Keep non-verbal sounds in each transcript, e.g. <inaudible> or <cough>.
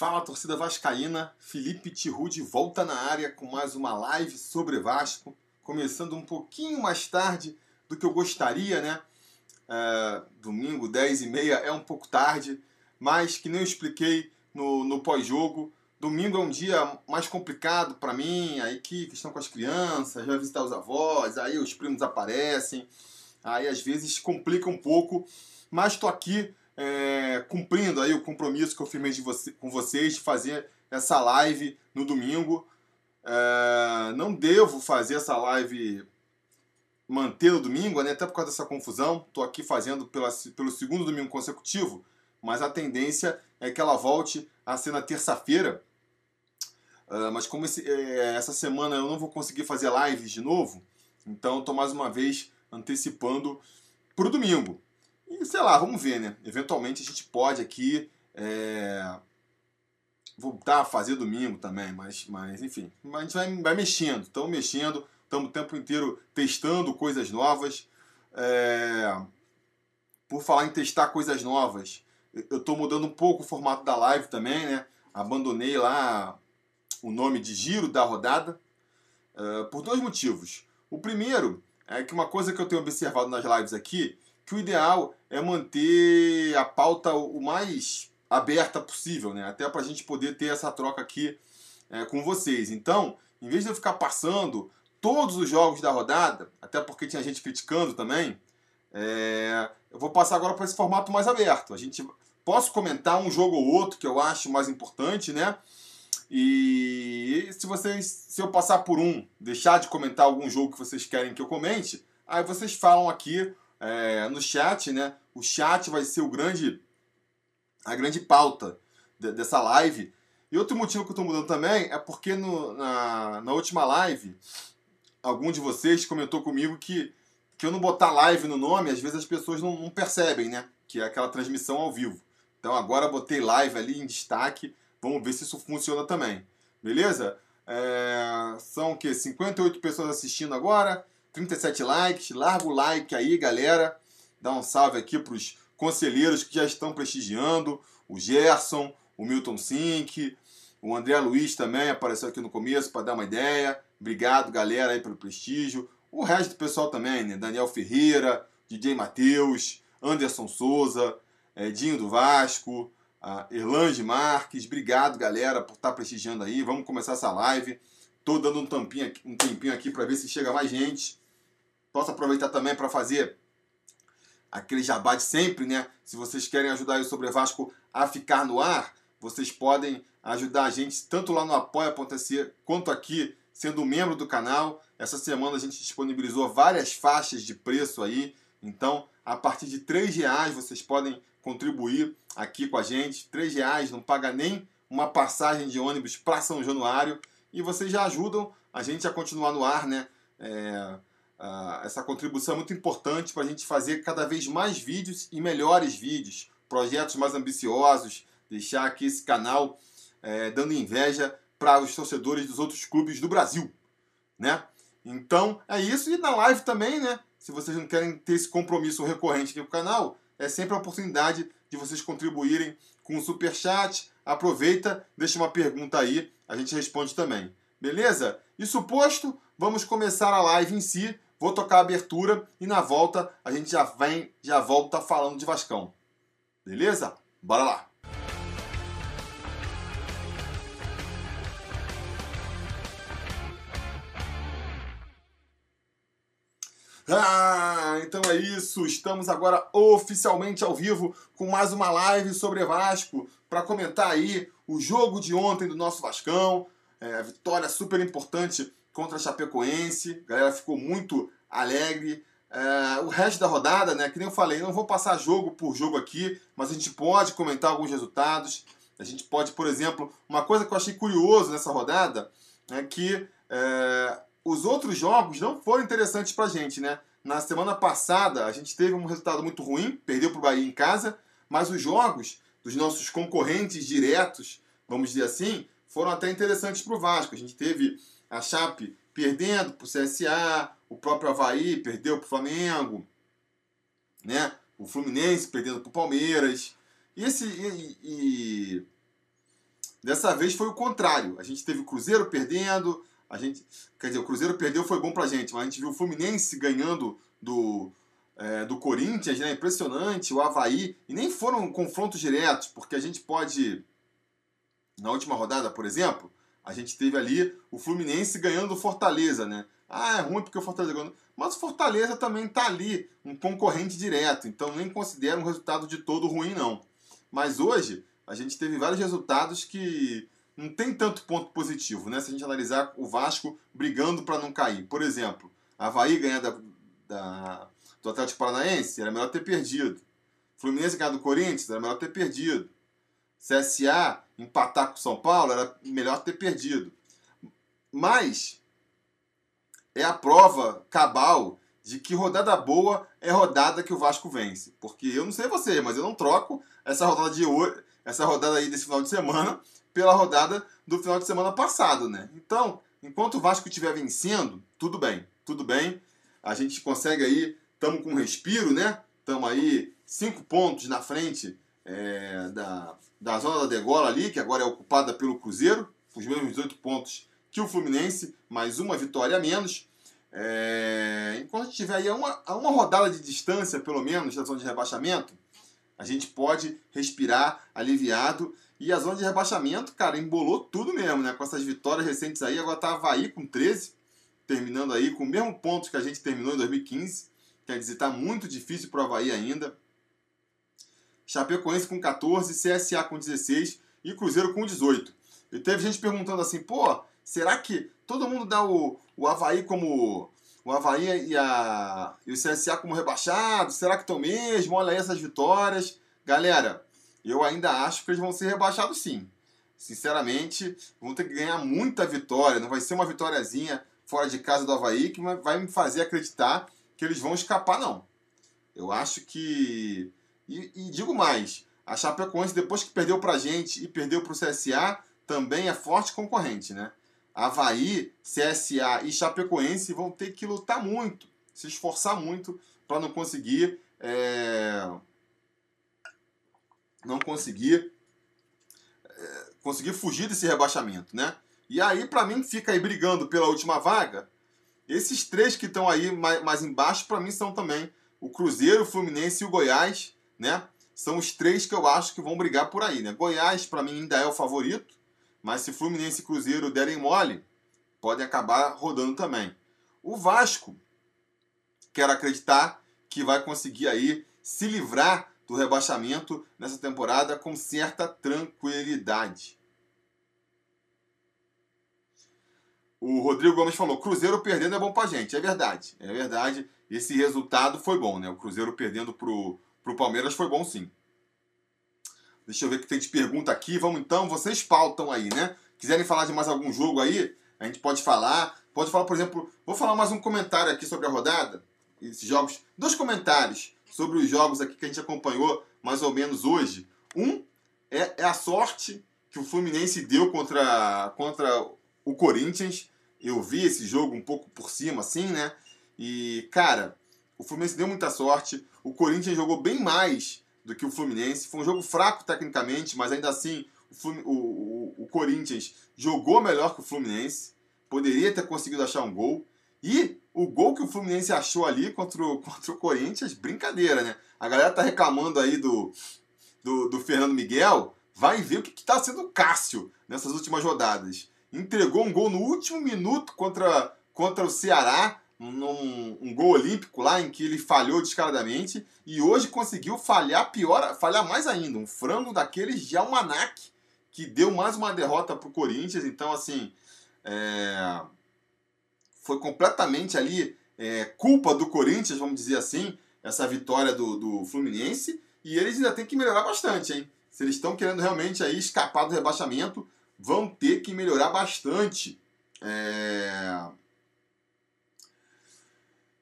Fala torcida vascaína, Felipe Tiru volta na área com mais uma live sobre Vasco, começando um pouquinho mais tarde do que eu gostaria, né? É, domingo, 10 e meia, é um pouco tarde, mas que nem eu expliquei no, no pós-jogo, domingo é um dia mais complicado para mim, aí que questão com as crianças, vai visitar os avós, aí os primos aparecem, aí às vezes complica um pouco, mas estou aqui é, cumprindo aí o compromisso que eu firmei você, com vocês de fazer essa live no domingo. É, não devo fazer essa live manter no domingo, né? até por causa dessa confusão. Estou aqui fazendo pela, pelo segundo domingo consecutivo, mas a tendência é que ela volte a ser na terça-feira. Uh, mas como esse, é, essa semana eu não vou conseguir fazer lives de novo, então estou mais uma vez antecipando para o domingo. E sei lá, vamos ver, né? Eventualmente a gente pode aqui é, voltar a fazer domingo também, mas, mas enfim, a gente vai, vai mexendo, estamos mexendo, estamos o tempo inteiro testando coisas novas. É, por falar em testar coisas novas, eu estou mudando um pouco o formato da live também, né? Abandonei lá o nome de giro da rodada uh, por dois motivos. O primeiro é que uma coisa que eu tenho observado nas lives aqui que o ideal é manter a pauta o mais aberta possível, né? Até para a gente poder ter essa troca aqui é, com vocês. Então, em vez de eu ficar passando todos os jogos da rodada, até porque tinha gente criticando também, é, eu vou passar agora para esse formato mais aberto. A gente posso comentar um jogo ou outro que eu acho mais importante, né? E se vocês, se eu passar por um, deixar de comentar algum jogo que vocês querem que eu comente, aí vocês falam aqui é, no chat, né? O chat vai ser o grande, a grande pauta de, dessa live. E outro motivo que eu estou mudando também é porque no, na, na última live, algum de vocês comentou comigo que, que eu não botar live no nome, às vezes as pessoas não, não percebem, né? Que é aquela transmissão ao vivo. Então agora botei live ali em destaque. Vamos ver se isso funciona também. Beleza? É, são o quê? 58 pessoas assistindo agora. 37 likes, larga o like aí, galera. Dá um salve aqui para os conselheiros que já estão prestigiando. O Gerson, o Milton Sink, o André Luiz também apareceu aqui no começo para dar uma ideia. Obrigado, galera, aí pelo prestígio. O resto do pessoal também, né? Daniel Ferreira, DJ Matheus, Anderson Souza, é, Dinho do Vasco, a Erlange Marques. Obrigado, galera, por estar prestigiando aí. Vamos começar essa live. Tô dando um tempinho, um tempinho aqui para ver se chega mais gente. Posso aproveitar também para fazer aquele jabá de sempre, né? Se vocês querem ajudar o Sobre Vasco a ficar no ar, vocês podem ajudar a gente tanto lá no apoia.se quanto aqui sendo membro do canal. Essa semana a gente disponibilizou várias faixas de preço aí. Então, a partir de R$ reais vocês podem contribuir aqui com a gente. R$ reais não paga nem uma passagem de ônibus para São Januário e vocês já ajudam a gente a continuar no ar, né? É, Uh, essa contribuição é muito importante para a gente fazer cada vez mais vídeos e melhores vídeos, projetos mais ambiciosos, deixar aqui esse canal é, dando inveja para os torcedores dos outros clubes do Brasil, né? Então é isso e na live também, né? Se vocês não querem ter esse compromisso recorrente aqui com o canal, é sempre a oportunidade de vocês contribuírem com o super chat. Aproveita, deixa uma pergunta aí, a gente responde também. Beleza? Isso posto, vamos começar a live em si. Vou tocar a abertura e na volta a gente já vem, já volta falando de Vascão. Beleza? Bora lá! Ah, então é isso. Estamos agora oficialmente ao vivo com mais uma live sobre Vasco para comentar aí o jogo de ontem do nosso Vascão. É, vitória super importante contra a Chapecoense. A galera ficou muito alegre. É, o resto da rodada, né? Que nem eu falei, não vou passar jogo por jogo aqui, mas a gente pode comentar alguns resultados. A gente pode, por exemplo, uma coisa que eu achei curioso nessa rodada é que é, os outros jogos não foram interessantes pra gente, né? Na semana passada a gente teve um resultado muito ruim, perdeu pro Bahia em casa, mas os jogos dos nossos concorrentes diretos, vamos dizer assim, foram até interessantes pro Vasco. A gente teve a Chape perdendo para o CSA, o próprio Havaí perdeu para o Flamengo, né? o Fluminense perdendo para o Palmeiras. E, esse, e, e, Dessa vez foi o contrário. A gente teve o Cruzeiro perdendo, a gente, quer dizer, o Cruzeiro perdeu foi bom pra gente, mas a gente viu o Fluminense ganhando do, é, do Corinthians, né? Impressionante, o Havaí, e nem foram confrontos diretos, porque a gente pode, na última rodada, por exemplo, a gente teve ali o Fluminense ganhando o Fortaleza, né? Ah, é ruim porque o Fortaleza ganhou. Mas o Fortaleza também tá ali, um concorrente direto, então nem considero um resultado de todo ruim, não. Mas hoje, a gente teve vários resultados que não tem tanto ponto positivo, né? Se a gente analisar o Vasco brigando para não cair. Por exemplo, Havaí ganhar da, da, do Atlético Paranaense, era melhor ter perdido. Fluminense ganhar do Corinthians, era melhor ter perdido. CSA empatar com São Paulo, era melhor ter perdido. Mas é a prova cabal de que rodada boa é rodada que o Vasco vence. Porque eu não sei você, mas eu não troco essa rodada de hoje, essa rodada aí desse final de semana pela rodada do final de semana passado, né? Então, enquanto o Vasco estiver vencendo, tudo bem, tudo bem. A gente consegue aí, estamos com um respiro, né? Estamos aí cinco pontos na frente é, da, da zona da degola ali, que agora é ocupada pelo Cruzeiro, os mesmos 18 pontos que o Fluminense, mais uma vitória a menos. É, enquanto tiver aí a uma, a uma rodada de distância, pelo menos, da zona de rebaixamento, a gente pode respirar aliviado e a zona de rebaixamento, cara, embolou tudo mesmo, né? Com essas vitórias recentes aí. Agora tá Havaí com 13, terminando aí com o mesmo ponto que a gente terminou em 2015. Quer dizer, tá muito difícil pro Havaí ainda. Chapecoense com 14, CSA com 16 e Cruzeiro com 18. E teve gente perguntando assim, pô, será que todo mundo dá o, o Havaí como. O Havaí e, a, e o CSA como rebaixados? Será que estão mesmo? Olha aí essas vitórias. Galera, eu ainda acho que eles vão ser rebaixados sim. Sinceramente, vão ter que ganhar muita vitória. Não vai ser uma vitóriazinha fora de casa do Havaí que vai me fazer acreditar que eles vão escapar, não. Eu acho que. E, e digo mais: a Chapecoense, depois que perdeu pra gente e perdeu pro CSA, também é forte concorrente, né? Havaí, CSA e Chapecoense vão ter que lutar muito, se esforçar muito para não conseguir. É não conseguir é, conseguir fugir desse rebaixamento, né? E aí, para mim, fica aí brigando pela última vaga. Esses três que estão aí mais, mais embaixo, para mim, são também o Cruzeiro, o Fluminense e o Goiás, né? São os três que eu acho que vão brigar por aí, né? Goiás, para mim, ainda é o favorito, mas se Fluminense e Cruzeiro derem mole, podem acabar rodando também. O Vasco, quero acreditar que vai conseguir aí se livrar do rebaixamento nessa temporada com certa tranquilidade. O Rodrigo Gomes falou: Cruzeiro perdendo é bom pra gente. É verdade, é verdade. Esse resultado foi bom, né? O Cruzeiro perdendo pro, pro Palmeiras foi bom sim. Deixa eu ver o que tem de pergunta aqui. Vamos então, vocês pautam aí, né? Quiserem falar de mais algum jogo aí, a gente pode falar. Pode falar, por exemplo, vou falar mais um comentário aqui sobre a rodada, esses jogos. Dois comentários sobre os jogos aqui que a gente acompanhou mais ou menos hoje. Um é, é a sorte que o Fluminense deu contra, contra o Corinthians. Eu vi esse jogo um pouco por cima, assim, né? E, cara, o Fluminense deu muita sorte. O Corinthians jogou bem mais do que o Fluminense. Foi um jogo fraco tecnicamente, mas ainda assim o, o, o, Corinthians jogou melhor que o Fluminense. Poderia ter conseguido achar um gol. E o gol que o Fluminense achou ali contra o, <laughs> contra o Corinthians, brincadeira, né? A galera tá reclamando aí do, do, do Fernando Miguel. Vai ver o que, está sendo o Cássio nessas últimas rodadas. Entregou um gol no último minuto contra, contra o Ceará, num, um gol olímpico lá em que ele falhou descaradamente. E hoje conseguiu falhar pior, falhar mais ainda. Um frango daqueles de almanac que deu mais uma derrota pro Corinthians. Então, assim. É foi completamente ali é, culpa do Corinthians, vamos dizer assim, essa vitória do, do Fluminense. E eles ainda têm que melhorar bastante, hein? Se eles estão querendo realmente aí escapar do rebaixamento, vão ter que melhorar bastante. É...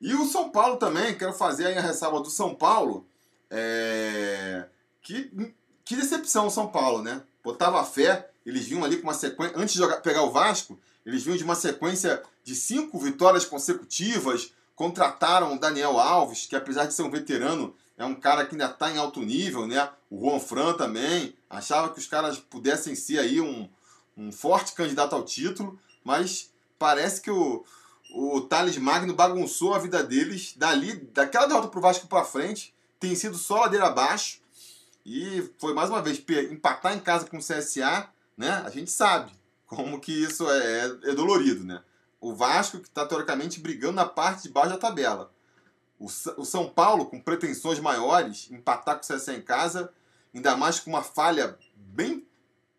E o São Paulo também, quero fazer aí a ressalva do São Paulo. É... Que, que decepção o São Paulo, né? Botava fé, eles vinham ali com uma sequência. Antes de jogar, pegar o Vasco, eles vinham de uma sequência de cinco vitórias consecutivas. Contrataram o Daniel Alves, que apesar de ser um veterano, é um cara que ainda está em alto nível, né? O Juan Fran também. Achava que os caras pudessem ser aí um, um forte candidato ao título, mas parece que o, o Thales Magno bagunçou a vida deles. Dali, daquela derrota pro Vasco para frente, tem sido só ladeira abaixo. E foi mais uma vez empatar em casa com o CSA, né? A gente sabe como que isso é, é, dolorido, né? O Vasco que está teoricamente brigando na parte de baixo da tabela. O, o São Paulo, com pretensões maiores, empatar com o CSA em casa, ainda mais com uma falha bem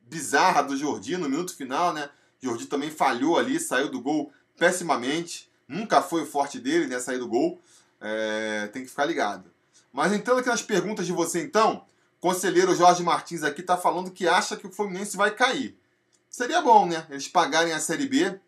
bizarra do Jordi no minuto final, né? Jordi também falhou ali, saiu do gol pessimamente. Nunca foi o forte dele, né? Sair do gol. É, tem que ficar ligado. Mas entrando aqui nas perguntas de você, então, conselheiro Jorge Martins aqui está falando que acha que o Fluminense vai cair. Seria bom, né? Eles pagarem a Série B.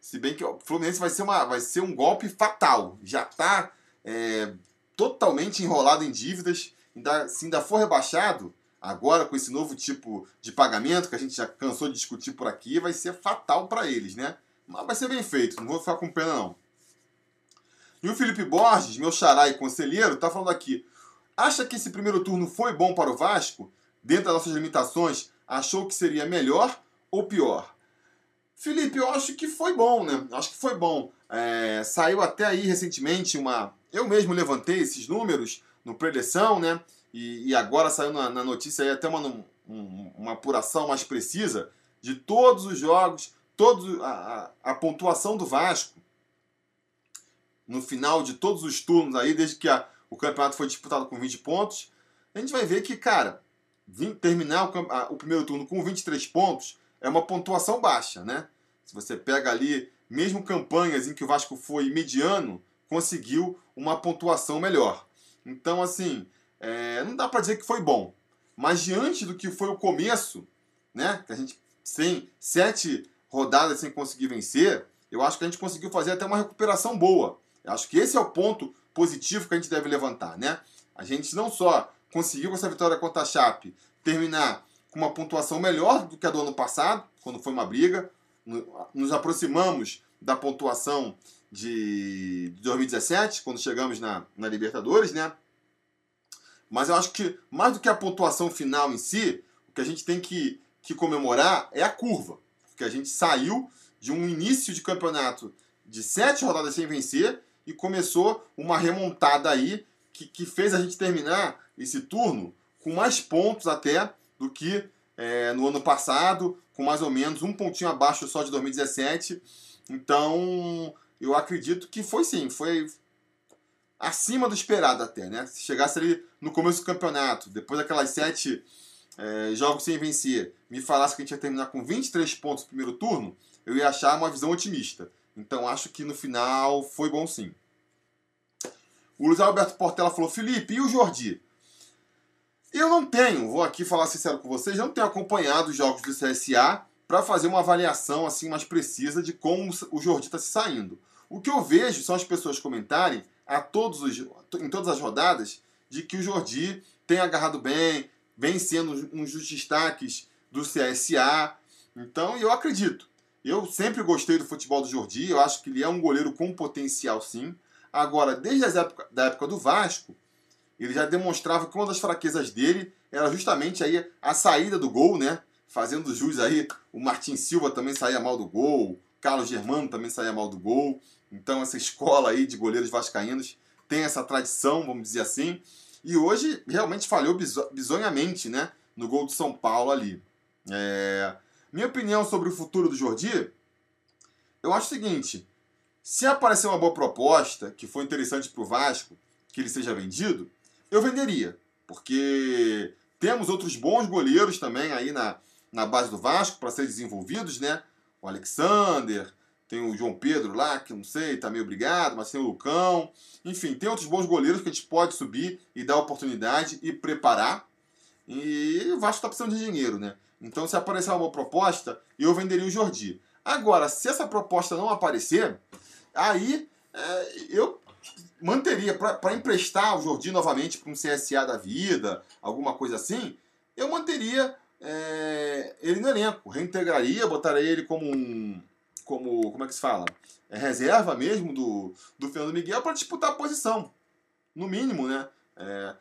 Se bem que o Fluminense vai ser, uma, vai ser um golpe fatal. Já está é, totalmente enrolado em dívidas. Ainda, se ainda for rebaixado, agora com esse novo tipo de pagamento que a gente já cansou de discutir por aqui, vai ser fatal para eles, né? Mas vai ser bem feito, não vou ficar com pena não. E o Felipe Borges, meu xará e conselheiro, está falando aqui. Acha que esse primeiro turno foi bom para o Vasco? Dentro das nossas limitações, achou que seria melhor ou pior? Felipe, eu acho que foi bom, né? Acho que foi bom. É, saiu até aí recentemente uma. Eu mesmo levantei esses números no preleção, né? E, e agora saiu na, na, notícia aí até uma, um, uma apuração mais precisa de todos os jogos, todos, a, a, a, pontuação do Vasco no final de todos os turnos aí, desde que a, o campeonato foi disputado com 20 pontos, a gente vai ver que, cara, terminar o, a, o primeiro turno com 23 pontos é uma pontuação baixa, né? Se você pega ali, mesmo campanhas em que o Vasco foi mediano, conseguiu uma pontuação melhor. Então, assim, é, não dá para dizer que foi bom. Mas diante do que foi o começo, né? Que a gente sem sete rodadas sem conseguir vencer, eu acho que a gente conseguiu fazer até uma recuperação boa. Eu acho que esse é o ponto positivo que a gente deve levantar, né? A gente não só conseguiu com essa vitória contra a Chape terminar com uma pontuação melhor do que a do ano passado, quando foi uma briga, nos aproximamos da pontuação de 2017, quando chegamos na, na Libertadores, né? Mas eu acho que, mais do que a pontuação final em si, o que a gente tem que, que comemorar é a curva. Porque a gente saiu de um início de campeonato de sete rodadas sem vencer e começou uma remontada aí que, que fez a gente terminar esse turno com mais pontos até do que é, no ano passado, com mais ou menos um pontinho abaixo só de 2017. Então, eu acredito que foi sim, foi acima do esperado até, né? Se chegasse ali no começo do campeonato, depois daquelas sete é, jogos sem vencer, me falasse que a gente ia terminar com 23 pontos no primeiro turno, eu ia achar uma visão otimista. Então acho que no final foi bom sim. O Luiz Alberto Portela falou: Felipe, e o Jordi? Eu não tenho, vou aqui falar sincero com vocês, não tenho acompanhado os jogos do CSA para fazer uma avaliação assim mais precisa de como o Jordi está se saindo. O que eu vejo são as pessoas comentarem a todos os, em todas as rodadas de que o Jordi tem agarrado bem, vem sendo um dos destaques do CSA. Então, eu acredito. Eu sempre gostei do futebol do Jordi, eu acho que ele é um goleiro com potencial sim. Agora, desde a época, da época do Vasco, ele já demonstrava que uma das fraquezas dele era justamente aí a saída do gol, né? Fazendo jus aí, o Martin Silva também saía mal do gol, Carlos Germano também saía mal do gol. Então essa escola aí de goleiros vascaínos tem essa tradição, vamos dizer assim. E hoje realmente falhou bizonhamente, né? No gol do São Paulo ali. É... Minha opinião sobre o futuro do Jordi, eu acho o seguinte: se aparecer uma boa proposta que for interessante para o Vasco, que ele seja vendido, eu venderia. Porque temos outros bons goleiros também aí na, na base do Vasco para serem desenvolvidos, né? O Alexander, tem o João Pedro lá, que não sei, tá meio obrigado, mas tem o Lucão. Enfim, tem outros bons goleiros que a gente pode subir e dar oportunidade e preparar. E o Vasco tá precisando de dinheiro, né? Então, se aparecer uma boa proposta, eu venderia o Jordi. Agora, se essa proposta não aparecer, aí é, eu manteria para emprestar o Jordi novamente para um CSA da vida, alguma coisa assim, eu manteria é, ele no elenco, reintegraria, botaria ele como um. Como, como é que se fala? É reserva mesmo do, do Fernando Miguel para disputar a posição. No mínimo, né? É,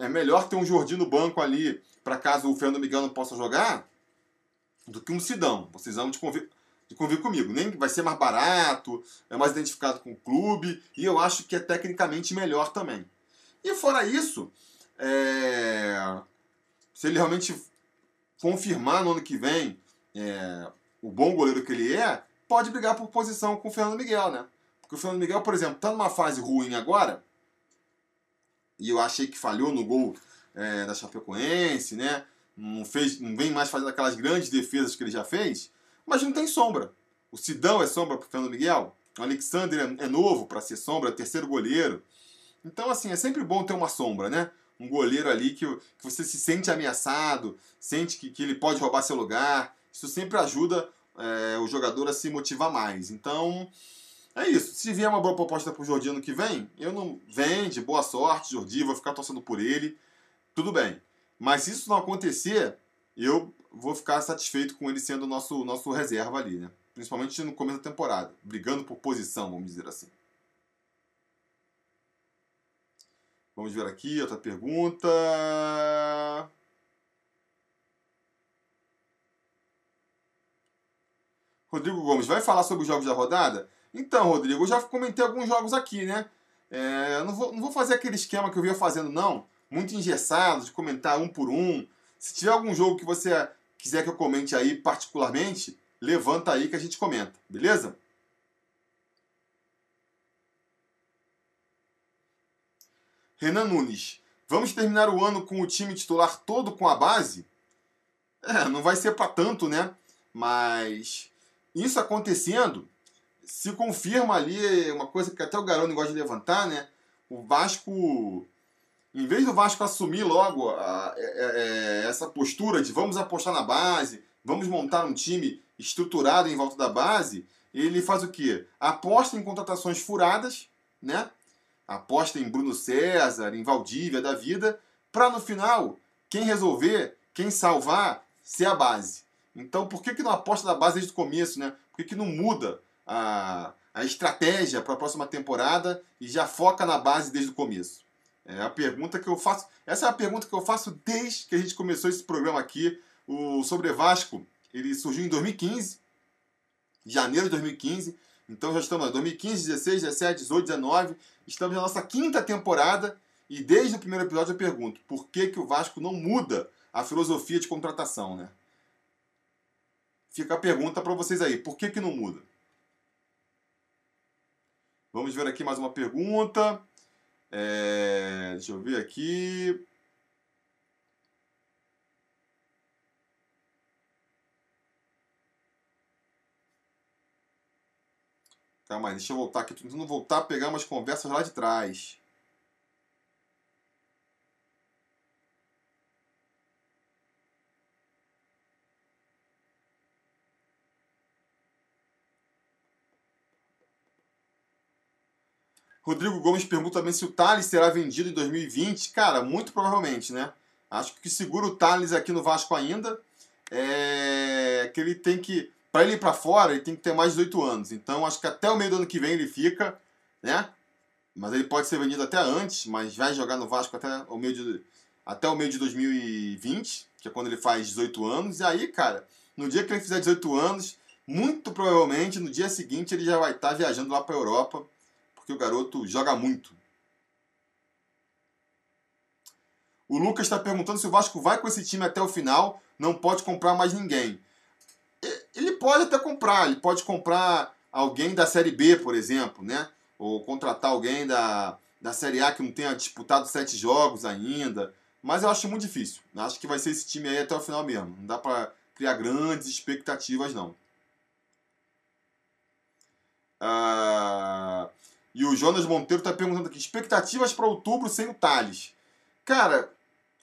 é melhor ter um Jordi no banco ali, para caso o Fernando Miguel não possa jogar, do que um Sidão. Vocês vão de convir, de convir comigo. Nem vai ser mais barato, é mais identificado com o clube, e eu acho que é tecnicamente melhor também. E fora isso, é, se ele realmente confirmar no ano que vem é, o bom goleiro que ele é, pode brigar por posição com o Fernando Miguel, né? Porque o Fernando Miguel, por exemplo, está numa fase ruim agora, e eu achei que falhou no gol é, da Chapecoense, né? Não, fez, não vem mais fazendo aquelas grandes defesas que ele já fez, mas não tem sombra. O Sidão é sombra para Fernando Miguel, o Alexander é, é novo para ser sombra, terceiro goleiro. Então, assim, é sempre bom ter uma sombra, né? Um goleiro ali que, que você se sente ameaçado, sente que, que ele pode roubar seu lugar. Isso sempre ajuda é, o jogador a se motivar mais. Então, é isso. Se vier uma boa proposta pro Jordi ano que vem, eu não. Vende, boa sorte, Jordi, vou ficar torcendo por ele. Tudo bem. Mas se isso não acontecer, eu vou ficar satisfeito com ele sendo o nosso, nosso reserva ali, né? Principalmente no começo da temporada, brigando por posição, vamos dizer assim. Vamos ver aqui outra pergunta. Rodrigo Gomes, vai falar sobre os jogos da rodada? Então, Rodrigo, eu já comentei alguns jogos aqui, né? É, não, vou, não vou fazer aquele esquema que eu vinha fazendo, não. Muito engessado, de comentar um por um. Se tiver algum jogo que você quiser que eu comente aí particularmente, levanta aí que a gente comenta, beleza? Renan Nunes, vamos terminar o ano com o time titular todo com a base? É, não vai ser para tanto, né? Mas isso acontecendo, se confirma ali uma coisa que até o Garoni gosta de levantar, né? O Vasco, em vez do Vasco assumir logo a, a, é, a, é, essa postura de vamos apostar na base, vamos montar um time estruturado em volta da base, ele faz o quê? Aposta em contratações furadas, né? Aposta em Bruno César, em Valdívia da vida, para no final, quem resolver, quem salvar, ser a base. Então, por que, que não aposta na base desde o começo, né? Por que, que não muda a, a estratégia para a próxima temporada e já foca na base desde o começo? É a pergunta que eu faço. Essa é a pergunta que eu faço desde que a gente começou esse programa aqui. O Sobre Vasco, ele surgiu em 2015, janeiro de 2015. Então já estamos em 2015, 16, 17, 18, 19. Estamos na nossa quinta temporada. E desde o primeiro episódio eu pergunto: por que, que o Vasco não muda a filosofia de contratação, né? Fica a pergunta para vocês aí: por que, que não muda? Vamos ver aqui mais uma pergunta. É, deixa eu ver aqui. Calma aí, deixa eu voltar aqui. Tô tentando voltar a pegar umas conversas lá de trás. Rodrigo Gomes pergunta também se o Thales será vendido em 2020. Cara, muito provavelmente, né? Acho que segura o Thales aqui no Vasco ainda é que ele tem que. Para ele ir para fora, ele tem que ter mais de 18 anos. Então, acho que até o meio do ano que vem ele fica, né? Mas ele pode ser vendido até antes, mas vai jogar no Vasco até o meio de, até o meio de 2020, que é quando ele faz 18 anos. E aí, cara, no dia que ele fizer 18 anos, muito provavelmente no dia seguinte ele já vai estar viajando lá para Europa porque o garoto joga muito. O Lucas está perguntando se o Vasco vai com esse time até o final, não pode comprar mais ninguém. Ele pode até comprar, ele pode comprar alguém da Série B, por exemplo, né? Ou contratar alguém da, da Série A que não tenha disputado sete jogos ainda. Mas eu acho muito difícil. Acho que vai ser esse time aí até o final mesmo. Não dá para criar grandes expectativas, não. Ah, e o Jonas Monteiro está perguntando aqui: expectativas para outubro sem o Thales. Cara,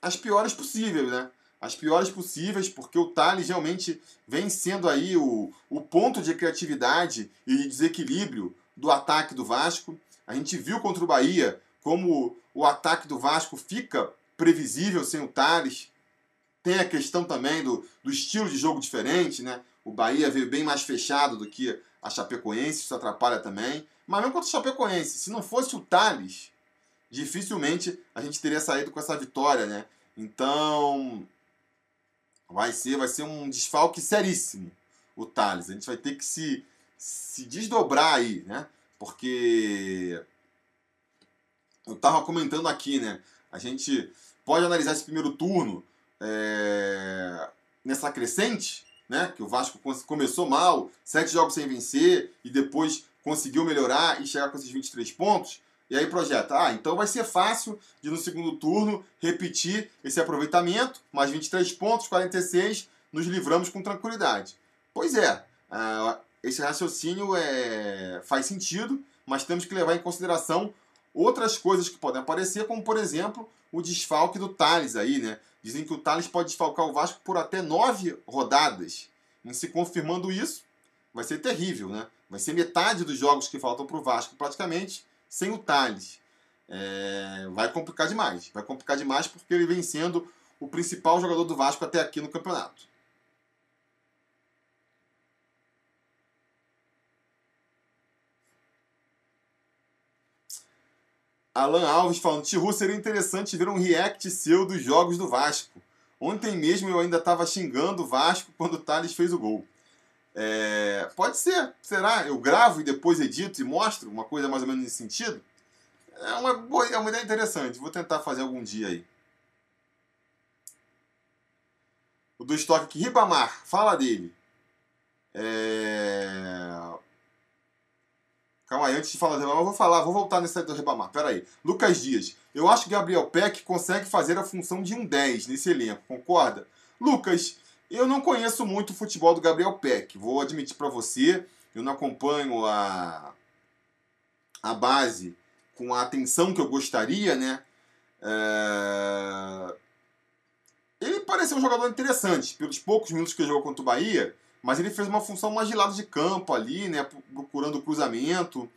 as piores possíveis, né? As piores possíveis, porque o Thales realmente vem sendo aí o, o ponto de criatividade e de desequilíbrio do ataque do Vasco. A gente viu contra o Bahia como o ataque do Vasco fica previsível sem o Thales. Tem a questão também do, do estilo de jogo diferente, né? O Bahia veio bem mais fechado do que a Chapecoense, isso atrapalha também. Mas mesmo contra o Chapecoense, se não fosse o Thales, dificilmente a gente teria saído com essa vitória, né? Então, vai ser, vai ser um desfalque seríssimo o Thales. A gente vai ter que se, se desdobrar aí, né? Porque eu tava comentando aqui, né? A gente pode analisar esse primeiro turno é, nessa crescente, né? Que o Vasco começou mal, sete jogos sem vencer e depois conseguiu melhorar e chegar com esses 23 pontos. E aí projeta, ah, então vai ser fácil de no segundo turno repetir esse aproveitamento, mais 23 pontos, 46, nos livramos com tranquilidade. Pois é, uh, esse raciocínio é, faz sentido, mas temos que levar em consideração outras coisas que podem aparecer, como por exemplo o desfalque do Thales aí, né? Dizem que o Thales pode desfalcar o Vasco por até nove rodadas. Em se confirmando isso, vai ser terrível, né? Vai ser metade dos jogos que faltam para o Vasco praticamente sem o Thales. É, vai complicar demais. Vai complicar demais porque ele vem sendo o principal jogador do Vasco até aqui no campeonato. Alan Alves falando, Tiru, seria interessante ver um react seu dos jogos do Vasco. Ontem mesmo eu ainda estava xingando o Vasco quando o Thales fez o gol. É, pode ser, será? Eu gravo e depois edito e mostro uma coisa mais ou menos nesse sentido? É uma, boa, é uma ideia interessante, vou tentar fazer algum dia aí. O do estoque aqui, Ribamar, fala dele. É... Calma aí, antes de falar do Ribamar, eu vou falar, vou voltar nesse do Ribamar. Pera aí. Lucas Dias, eu acho que Gabriel Peck consegue fazer a função de um 10 nesse elenco, concorda? Lucas, eu não conheço muito o futebol do Gabriel Peck, vou admitir para você, eu não acompanho a, a base com a atenção que eu gostaria, né? É... Ele pareceu um jogador interessante, pelos poucos minutos que ele jogou contra o Bahia, mas ele fez uma função mais de lado de campo ali, né? Procurando o cruzamento.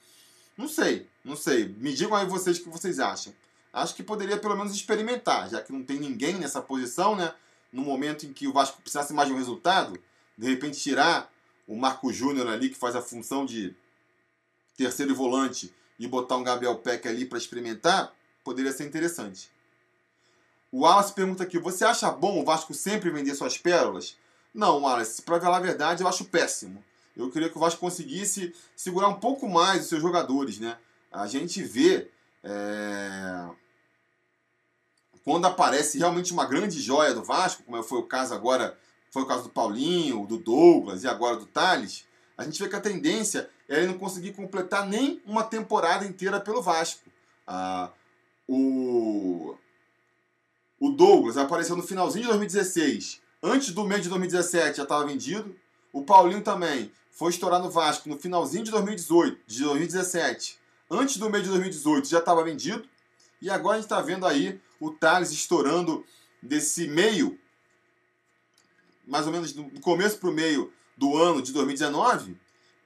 Não sei, não sei. Me digam aí vocês o que vocês acham. Acho que poderia pelo menos experimentar, já que não tem ninguém nessa posição, né? No momento em que o Vasco precisasse mais de um resultado, de repente tirar o Marco Júnior ali, que faz a função de terceiro volante, e botar um Gabriel Peck ali para experimentar, poderia ser interessante. O Wallace pergunta aqui: você acha bom o Vasco sempre vender suas pérolas? Não, Wallace, para falar a verdade, eu acho péssimo. Eu queria que o Vasco conseguisse segurar um pouco mais os seus jogadores, né? A gente vê. É quando aparece realmente uma grande joia do Vasco, como foi o caso agora, foi o caso do Paulinho, do Douglas e agora do Thales, a gente vê que a tendência é ele não conseguir completar nem uma temporada inteira pelo Vasco. Ah, o, o Douglas apareceu no finalzinho de 2016. Antes do mês de 2017 já estava vendido. O Paulinho também foi estourar no Vasco no finalzinho de 2018, de 2017. Antes do mês de 2018 já estava vendido. E agora a gente está vendo aí o Thales estourando desse meio, mais ou menos do começo para o meio do ano de 2019,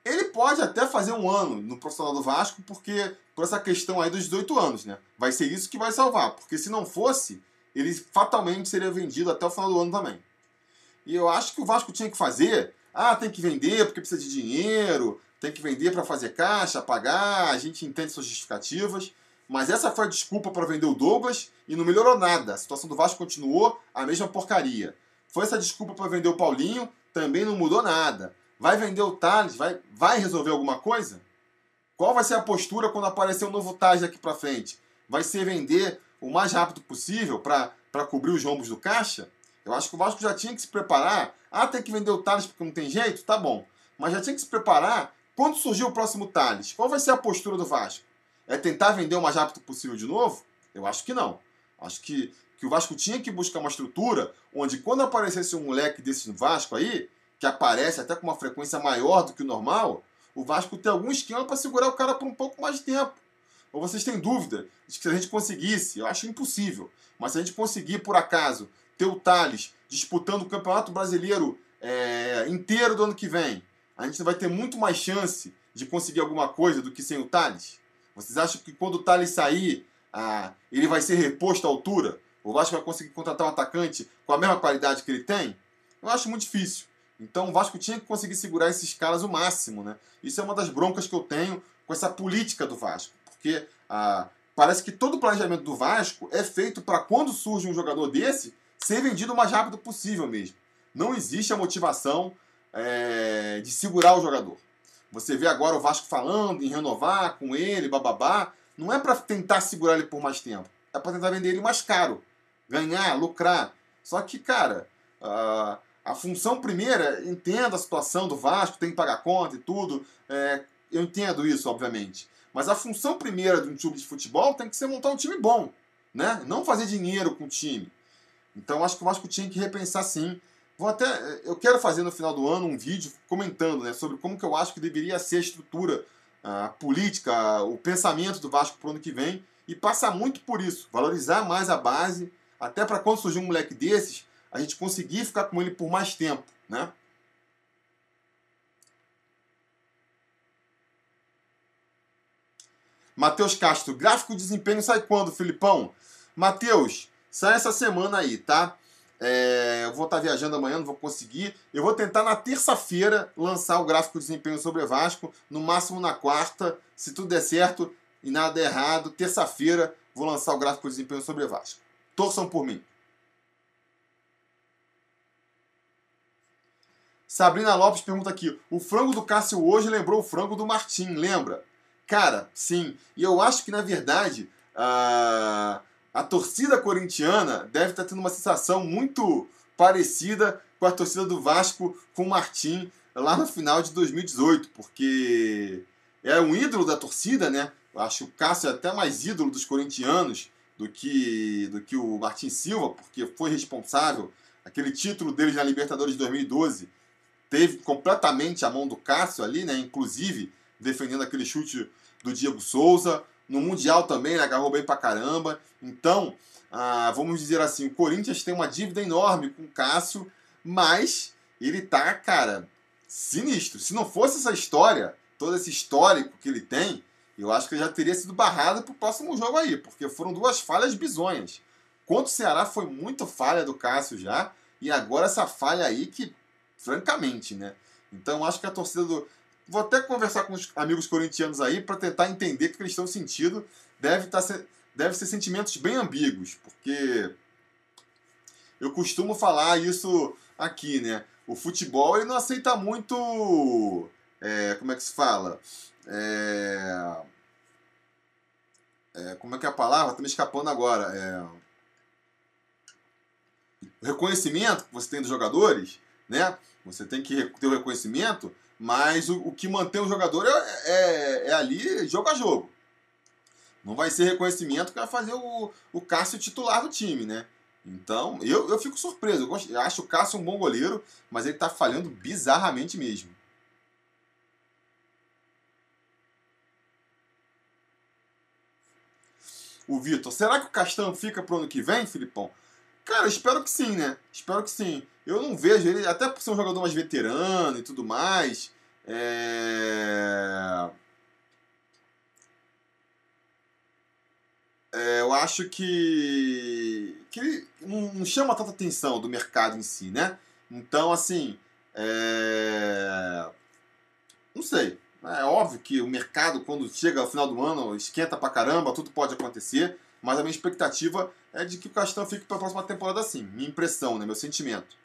ele pode até fazer um ano no profissional do Vasco, porque por essa questão aí dos 18 anos, né? Vai ser isso que vai salvar, porque se não fosse, ele fatalmente seria vendido até o final do ano também. E eu acho que o Vasco tinha que fazer, ah, tem que vender porque precisa de dinheiro, tem que vender para fazer caixa, pagar, a gente entende suas justificativas, mas essa foi a desculpa para vender o Douglas e não melhorou nada. A situação do Vasco continuou a mesma porcaria. Foi essa desculpa para vender o Paulinho, também não mudou nada. Vai vender o Thales? Vai, vai resolver alguma coisa? Qual vai ser a postura quando aparecer um novo Thales daqui para frente? Vai ser vender o mais rápido possível para cobrir os rombos do caixa? Eu acho que o Vasco já tinha que se preparar. Ah, tem que vender o Thales porque não tem jeito? Tá bom. Mas já tinha que se preparar quando surgir o próximo Thales. Qual vai ser a postura do Vasco? É tentar vender o mais rápido possível de novo? Eu acho que não. Acho que, que o Vasco tinha que buscar uma estrutura onde, quando aparecesse um moleque desse no Vasco aí, que aparece até com uma frequência maior do que o normal, o Vasco tem algum esquema para segurar o cara por um pouco mais de tempo. Ou vocês têm dúvida de que se a gente conseguisse, eu acho impossível, mas se a gente conseguir, por acaso, ter o Thales disputando o Campeonato Brasileiro é, inteiro do ano que vem, a gente vai ter muito mais chance de conseguir alguma coisa do que sem o Thales? Vocês acham que quando o Thales sair, ah, ele vai ser reposto à altura? O Vasco vai conseguir contratar um atacante com a mesma qualidade que ele tem? Eu acho muito difícil. Então o Vasco tinha que conseguir segurar esses caras o máximo, né? Isso é uma das broncas que eu tenho com essa política do Vasco. Porque ah, parece que todo o planejamento do Vasco é feito para quando surge um jogador desse, ser vendido o mais rápido possível mesmo. Não existe a motivação é, de segurar o jogador. Você vê agora o Vasco falando em renovar com ele, bababá. Não é para tentar segurar ele por mais tempo. É para tentar vender ele mais caro. Ganhar, lucrar. Só que, cara, a, função primeira, entenda a situação do Vasco, tem que pagar conta e tudo. É, eu entendo isso, obviamente. Mas a função primeira de um time de futebol tem que ser montar um time bom. Né? Não fazer dinheiro com o time. Então acho que o Vasco tinha que repensar sim. Vou até, eu quero fazer no final do ano um vídeo comentando né, sobre como que eu acho que deveria ser a estrutura a política, o pensamento do Vasco para o ano que vem e passar muito por isso, valorizar mais a base, até para quando surgir um moleque desses, a gente conseguir ficar com ele por mais tempo, né? Matheus Castro, gráfico de desempenho sai quando, Filipão? Matheus, Sai essa semana aí, tá? É, eu vou estar viajando amanhã, não vou conseguir. Eu vou tentar na terça-feira lançar o gráfico de desempenho sobre Vasco, no máximo na quarta, se tudo der certo e nada der errado. Terça-feira vou lançar o gráfico de desempenho sobre Vasco. Torçam por mim. Sabrina Lopes pergunta aqui: o frango do Cássio hoje lembrou o frango do Martim, lembra? Cara, sim. E eu acho que na verdade. Uh a torcida corintiana deve estar tendo uma sensação muito parecida com a torcida do Vasco com o Martim lá no final de 2018, porque é um ídolo da torcida, né? Acho que o Cássio é até mais ídolo dos corintianos do que, do que o Martim Silva, porque foi responsável. Aquele título dele na Libertadores de 2012 teve completamente a mão do Cássio ali, né? Inclusive defendendo aquele chute do Diego Souza. No Mundial também, ele agarrou bem pra caramba. Então, ah, vamos dizer assim, o Corinthians tem uma dívida enorme com o Cássio, mas ele tá, cara, sinistro. Se não fosse essa história, todo esse histórico que ele tem, eu acho que ele já teria sido barrado pro próximo jogo aí, porque foram duas falhas bizonhas. Quanto o Ceará foi muito falha do Cássio já, e agora essa falha aí que, francamente, né? Então acho que a torcida do. Vou até conversar com os amigos corintianos aí para tentar entender que eles estão sentindo. Deve tá deve ser sentimentos bem ambíguos, porque eu costumo falar isso aqui, né? O futebol ele não aceita muito. É, como é que se fala? É, é, como é que é a palavra? Tá me escapando agora. É, o reconhecimento que você tem dos jogadores, né? Você tem que ter o reconhecimento, mas o, o que mantém o jogador é, é, é ali jogo a jogo. Não vai ser reconhecimento que vai fazer o, o Cássio titular do time, né? Então, eu, eu fico surpreso. Eu, gosto, eu acho o Cássio um bom goleiro, mas ele tá falhando bizarramente mesmo. O Vitor, será que o Castão fica pro ano que vem, Filipão? Cara, espero que sim, né? Espero que sim. Eu não vejo ele, até por ser um jogador mais veterano e tudo mais. É... é, eu acho que, que ele não chama tanta atenção do mercado em si, né? Então, assim, é, não sei. É óbvio que o mercado, quando chega ao final do ano, esquenta pra caramba, tudo pode acontecer, mas a minha expectativa é de que o Castão fique para a próxima temporada assim. Minha impressão, né? meu sentimento.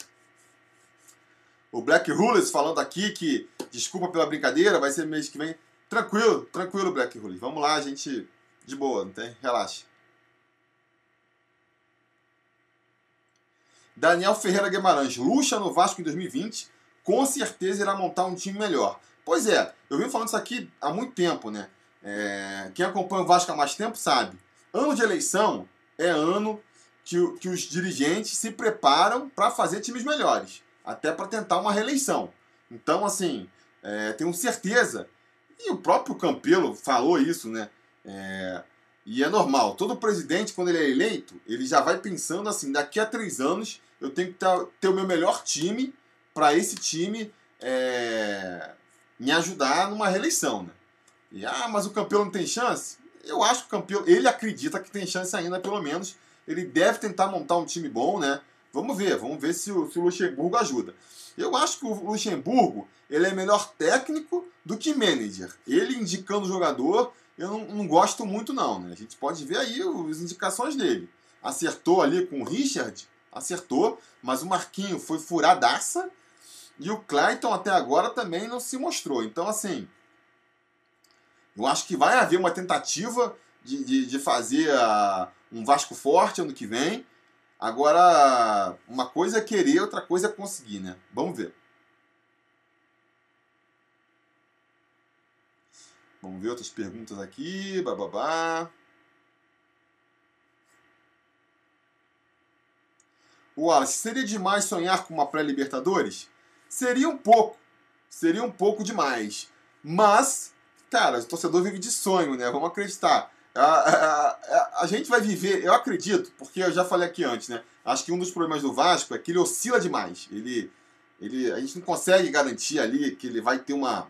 O Black Rulers falando aqui que, desculpa pela brincadeira, vai ser mês que vem. Tranquilo, tranquilo, Black Rulers. Vamos lá, gente de boa, não tem? Relaxa. Daniel Ferreira Guimarães, Lucha no Vasco em 2020, com certeza irá montar um time melhor. Pois é, eu venho falando isso aqui há muito tempo, né? É, quem acompanha o Vasco há mais tempo sabe. Ano de eleição é ano que, que os dirigentes se preparam para fazer times melhores, até para tentar uma reeleição. Então, assim, é, tenho certeza, e o próprio Campelo falou isso, né? É, e é normal, todo presidente, quando ele é eleito, ele já vai pensando assim: daqui a três anos eu tenho que ter, o meu melhor time para esse time é, me ajudar numa reeleição. Né? E, ah, mas o Campelo não tem chance? Eu acho que o Campelo, ele acredita que tem chance ainda, pelo menos. Ele deve tentar montar um time bom, né? Vamos ver, vamos ver se o, se o Luxemburgo ajuda. Eu acho que o Luxemburgo ele é melhor técnico do que manager. Ele indicando o jogador eu não, não gosto muito, não. Né? A gente pode ver aí as indicações dele. Acertou ali com o Richard, acertou, mas o Marquinho foi furadaça e o Clayton até agora também não se mostrou. Então, assim, eu acho que vai haver uma tentativa de, de, de fazer a, um Vasco forte ano que vem. Agora, uma coisa é querer, outra coisa é conseguir, né? Vamos ver. Vamos ver outras perguntas aqui. Bababá. O Wallace, seria demais sonhar com uma pré-Libertadores? Seria um pouco. Seria um pouco demais. Mas, cara, o torcedor vive de sonho, né? Vamos acreditar. A, a, a, gente vai viver, eu acredito, porque eu já falei aqui antes, né? Acho que um dos problemas do Vasco é que ele oscila demais. Ele, ele, a gente não consegue garantir ali que ele vai ter uma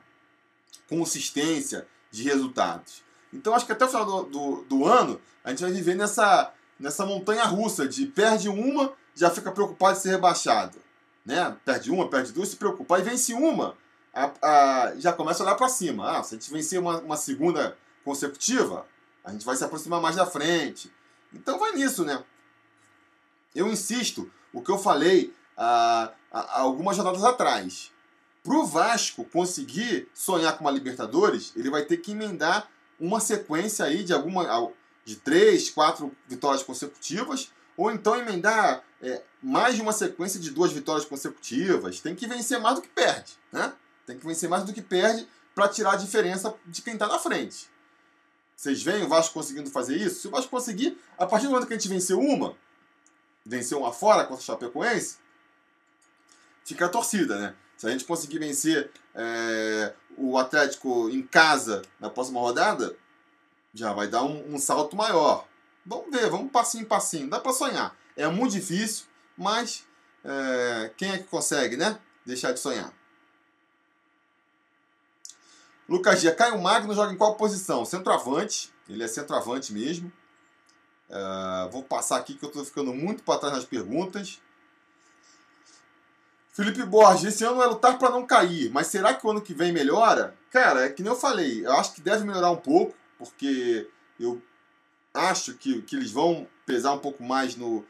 consistência de resultados. Então acho que até o final do, do, do ano a gente vai viver nessa, nessa montanha russa de perde uma, já fica preocupado de ser rebaixado. Né? Perde uma, perde duas, se preocupa. Aí vence uma, a, a, já começa a olhar para cima. Ah, se a gente vencer uma, uma segunda consecutiva, a gente vai se aproximar mais da frente. Então vai nisso, né? Eu insisto, o que eu falei há, há algumas jornadas atrás. Para o Vasco conseguir sonhar com uma Libertadores, ele vai ter que emendar uma sequência aí de alguma de três, quatro vitórias consecutivas, ou então emendar é, mais de uma sequência de duas vitórias consecutivas. Tem que vencer mais do que perde, né? Tem que vencer mais do que perde para tirar a diferença de quem está na frente. Vocês veem o Vasco conseguindo fazer isso? Se o Vasco conseguir, a partir do momento que a gente venceu uma, venceu uma fora contra o Chapecoense, fica a torcida, né? Se a gente conseguir vencer é, o Atlético em casa na próxima rodada, já vai dar um, um salto maior. Vamos ver, vamos passinho em passinho. Dá para sonhar. É muito difícil, mas é, quem é que consegue, né? Deixar de sonhar. Lucas Dia, Caio Magno joga em qual posição? Centroavante. Ele é centroavante mesmo. Uh, vou passar aqui que eu estou ficando muito para trás nas perguntas. Felipe Borges, esse ano é lutar para não cair, mas será que o ano que vem melhora? Cara, é que nem eu falei, eu acho que deve melhorar um pouco, porque eu acho que, que eles vão pesar um pouco mais no,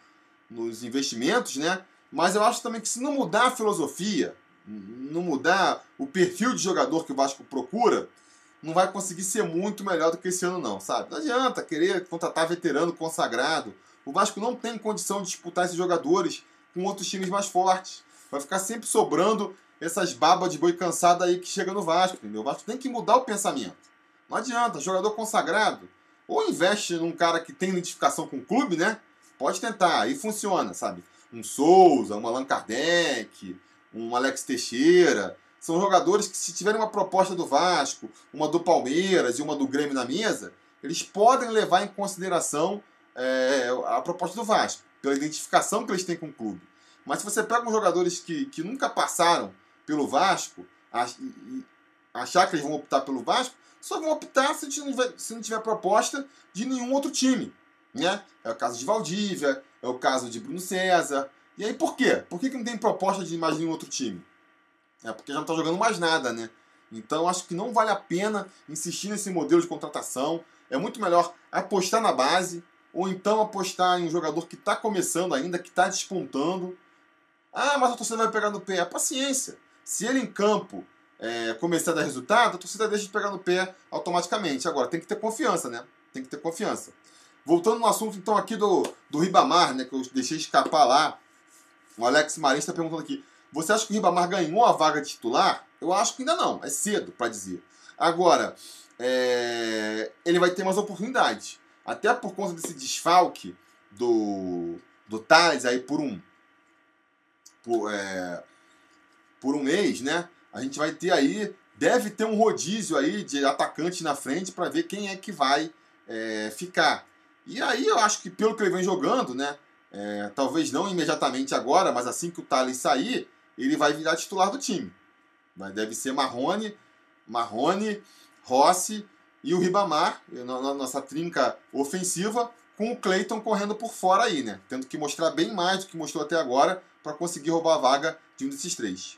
nos investimentos, né? Mas eu acho também que se não mudar a filosofia, não mudar o perfil de jogador que o Vasco procura, não vai conseguir ser muito melhor do que esse ano, não, sabe? Não adianta querer contratar veterano consagrado. O Vasco não tem condição de disputar esses jogadores com outros times mais fortes. Vai ficar sempre sobrando essas babas de boi cansada aí que chega no Vasco, entendeu? O Vasco tem que mudar o pensamento. Não adianta, jogador consagrado. Ou investe num cara que tem identificação com o clube, né? Pode tentar, aí funciona, sabe? Um Souza, um Allan Kardec, um Alex Teixeira. São jogadores que, se tiverem uma proposta do Vasco, uma do Palmeiras e uma do Grêmio na mesa, eles podem levar em consideração é, a proposta do Vasco, pela identificação que eles têm com o clube. Mas se você pega uns jogadores que, que nunca passaram pelo Vasco, ach, achar que eles vão optar pelo Vasco, só vão optar se não, tiver, se não tiver proposta de nenhum outro time. Né? É o caso de Valdívia, é o caso de Bruno César. E aí por quê? Por que, que não tem proposta de mais nenhum outro time? É porque já não está jogando mais nada, né? Então acho que não vale a pena insistir nesse modelo de contratação. É muito melhor apostar na base, ou então apostar em um jogador que está começando ainda, que está despontando, ah, mas a torcida vai pegar no pé. Paciência. Se ele em campo é, começar a dar resultado, a torcida deixa de pegar no pé automaticamente. Agora, tem que ter confiança, né? Tem que ter confiança. Voltando no assunto, então, aqui do, do Ribamar, né? Que eu deixei escapar lá. O Alex Marins está perguntando aqui. Você acha que o Ribamar ganhou a vaga de titular? Eu acho que ainda não. É cedo para dizer. Agora, é, ele vai ter mais oportunidades. Até por conta desse desfalque do, do Thales aí por um por, é, por um mês, né? A gente vai ter aí, deve ter um rodízio aí de atacante na frente para ver quem é que vai é, ficar. E aí eu acho que pelo que ele vem jogando, né? É, talvez não imediatamente agora, mas assim que o Thales sair, ele vai virar titular do time. Mas deve ser Marrone, Marrone, Rossi e o Ribamar, na nossa trinca ofensiva, com o Cleiton correndo por fora aí, né? Tendo que mostrar bem mais do que mostrou até agora para conseguir roubar a vaga de um desses três.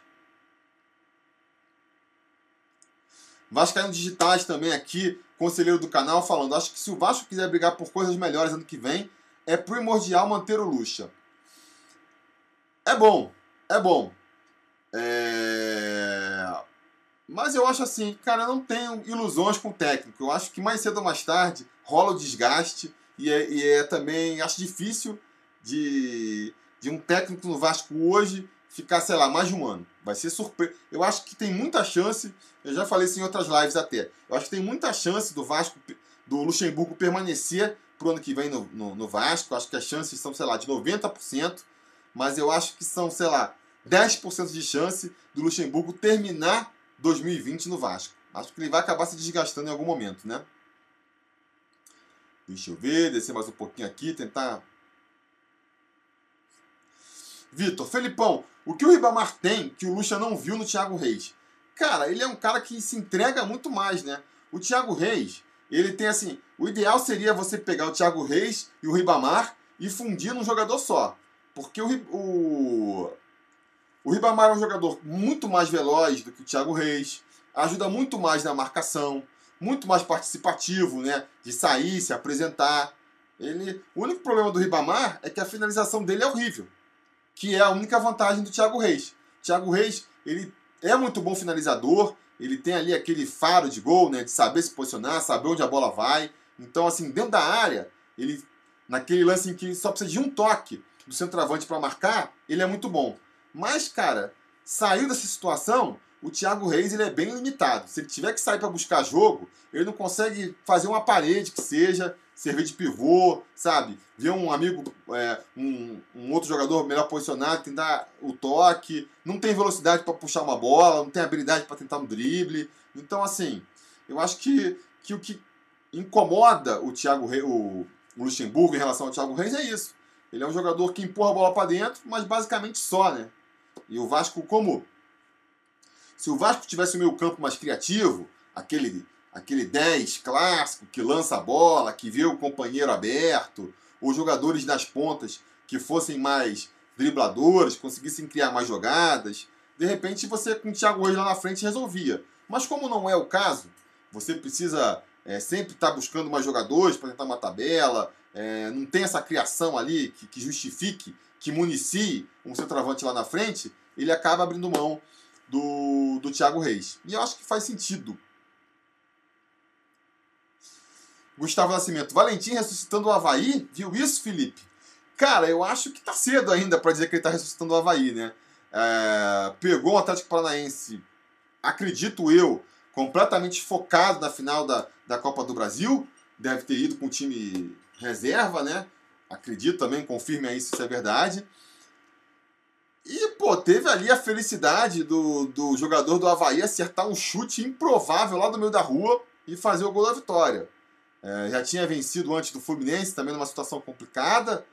Vascaíno Digitais também aqui, conselheiro do canal, falando: acho que se o Vasco quiser brigar por coisas melhores ano que vem, é primordial manter o Lucha. É bom, é bom. É... Mas eu acho assim, cara, eu não tenho ilusões com o técnico. Eu acho que mais cedo ou mais tarde rola o desgaste e é, e é também acho difícil de, de um técnico no Vasco hoje ficar, sei lá, mais de um ano. Vai ser surpresa. Eu acho que tem muita chance, eu já falei isso em outras lives até, eu acho que tem muita chance do Vasco, do Luxemburgo permanecer pro ano que vem no, no, no Vasco. Acho que as chances são, sei lá, de 90%, mas eu acho que são, sei lá, 10% de chance do Luxemburgo terminar 2020 no Vasco. Acho que ele vai acabar se desgastando em algum momento, né? Deixa eu ver, descer mais um pouquinho aqui, tentar Vitor, Felipão, o que o Ribamar tem que o Lucha não viu no Thiago Reis? Cara, ele é um cara que se entrega muito mais, né? O Thiago Reis, ele tem assim, o ideal seria você pegar o Thiago Reis e o Ribamar e fundir num jogador só. Porque o, o, o Ribamar é um jogador muito mais veloz do que o Thiago Reis, ajuda muito mais na marcação, muito mais participativo, né? De sair, se apresentar. Ele, o único problema do Ribamar é que a finalização dele é horrível que é a única vantagem do Thiago Reis. O Thiago Reis, ele é muito bom finalizador, ele tem ali aquele faro de gol, né, de saber se posicionar, saber onde a bola vai. Então, assim, dentro da área, ele naquele lance em que só precisa de um toque do centroavante para marcar, ele é muito bom. Mas, cara, saiu dessa situação, o Thiago Reis ele é bem limitado. Se ele tiver que sair para buscar jogo, ele não consegue fazer uma parede que seja, servir de pivô, sabe? Ver um amigo, é, um, um, outro jogador melhor posicionado, tentar o toque, não tem velocidade para puxar uma bola, não tem habilidade para tentar um drible. Então, assim, eu acho que, que o que incomoda o Thiago Reis, o, o Luxemburgo em relação ao Thiago Reis é isso. Ele é um jogador que empurra a bola para dentro, mas basicamente só, né? E o Vasco, como se o Vasco tivesse o meio campo mais criativo, aquele aquele 10 clássico que lança a bola, que vê o companheiro aberto, ou jogadores nas pontas que fossem mais dribladores, conseguissem criar mais jogadas. De repente você com o Thiago Reis lá na frente resolvia. Mas como não é o caso, você precisa é, sempre estar tá buscando mais jogadores para tentar uma tabela, é, não tem essa criação ali que, que justifique, que municie um centroavante lá na frente, ele acaba abrindo mão do, do Thiago Reis. E eu acho que faz sentido Gustavo Nascimento. Valentim ressuscitando o Havaí? Viu isso, Felipe? Cara, eu acho que tá cedo ainda para dizer que ele tá ressuscitando o Havaí, né? É, pegou o Atlético Paranaense, acredito eu, completamente focado na final da, da Copa do Brasil. Deve ter ido com o time reserva, né? Acredito também, confirme aí se isso é verdade. E, pô, teve ali a felicidade do, do jogador do Havaí acertar um chute improvável lá do meio da rua e fazer o gol da vitória. É, já tinha vencido antes do Fluminense, também numa situação complicada,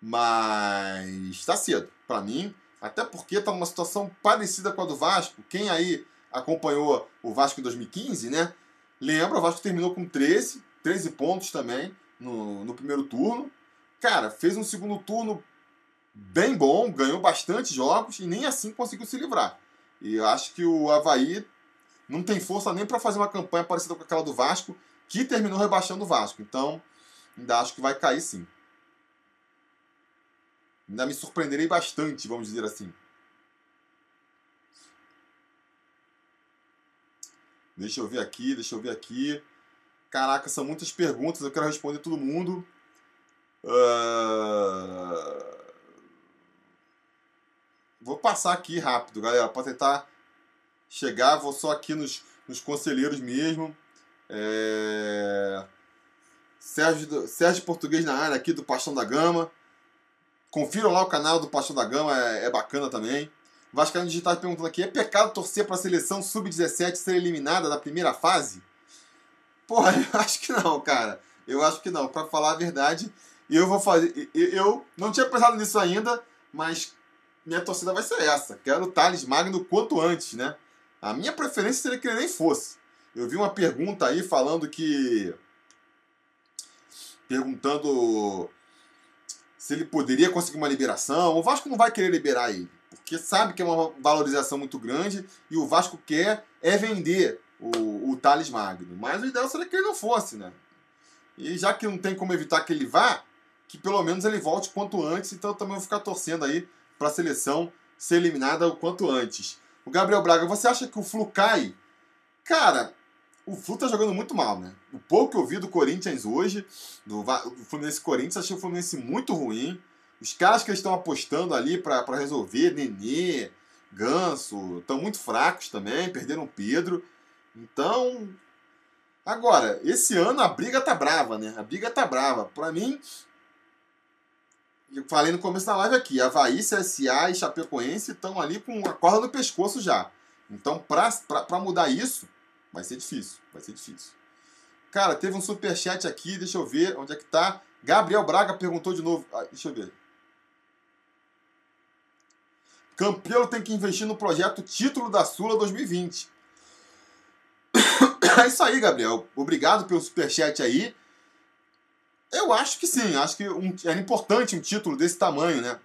mas está cedo para mim, até porque está numa situação parecida com a do Vasco. Quem aí acompanhou o Vasco em 2015, né? Lembra, o Vasco terminou com 13, 13 pontos também no, no primeiro turno. Cara, fez um segundo turno bem bom, ganhou bastante jogos e nem assim conseguiu se livrar. E eu acho que o Havaí não tem força nem para fazer uma campanha parecida com aquela do Vasco que terminou rebaixando o Vasco. Então, ainda acho que vai cair sim. Ainda me surpreenderei bastante, vamos dizer assim. Deixa eu ver aqui, deixa eu ver aqui. Caraca, são muitas perguntas, eu quero responder todo mundo. Uh... Vou passar aqui rápido, galera, para tentar chegar. Vou só aqui nos, nos conselheiros mesmo. É... Sérgio, Sérgio Português na área aqui do Paixão da Gama. Confiram lá o canal do Paixão da Gama, é, é bacana também. Vascaíno Digital perguntando aqui: é pecado torcer para a seleção sub-17 ser eliminada na primeira fase? Porra, <laughs> eu acho que não, cara. Eu acho que não. Para falar a verdade, eu vou fazer. Eu não tinha pensado nisso ainda, mas minha torcida vai ser essa. Quero o Thales Magno quanto antes, né? A minha preferência seria que ele nem fosse. Eu vi uma pergunta aí falando que. Perguntando se ele poderia conseguir uma liberação. O Vasco não vai querer liberar ele, porque sabe que é uma valorização muito grande e o Vasco quer é vender o, o Thales Magno. Mas o ideal seria que ele não fosse, né? E já que não tem como evitar que ele vá, que pelo menos ele volte quanto antes, então eu também vou ficar torcendo aí para a seleção ser eliminada o quanto antes. O Gabriel Braga, você acha que o Flu cai? Cara, o Flu tá jogando muito mal, né? O pouco que eu vi do Corinthians hoje, do, Fluminense Corinthians, achei o Fluminense muito ruim. Os caras que estão apostando ali para resolver, Nenê, Ganso, estão muito fracos também, perderam o Pedro. Então, agora, esse ano a briga tá brava, né? A briga tá brava. Para mim, eu falei no começo da live aqui, Havaí, CSA e Chapecoense estão ali com a corda no pescoço já. Então, para mudar isso, vai ser difícil. Vai ser difícil. Cara, teve um superchat aqui, deixa eu ver onde é que tá. Gabriel Braga perguntou de novo. Ah, deixa eu ver. Campelo tem que investir no projeto Título da Sula 2020. <coughs> é isso aí, Gabriel. Obrigado pelo superchat aí. Eu acho que sim, acho que um, era importante um título desse tamanho, né?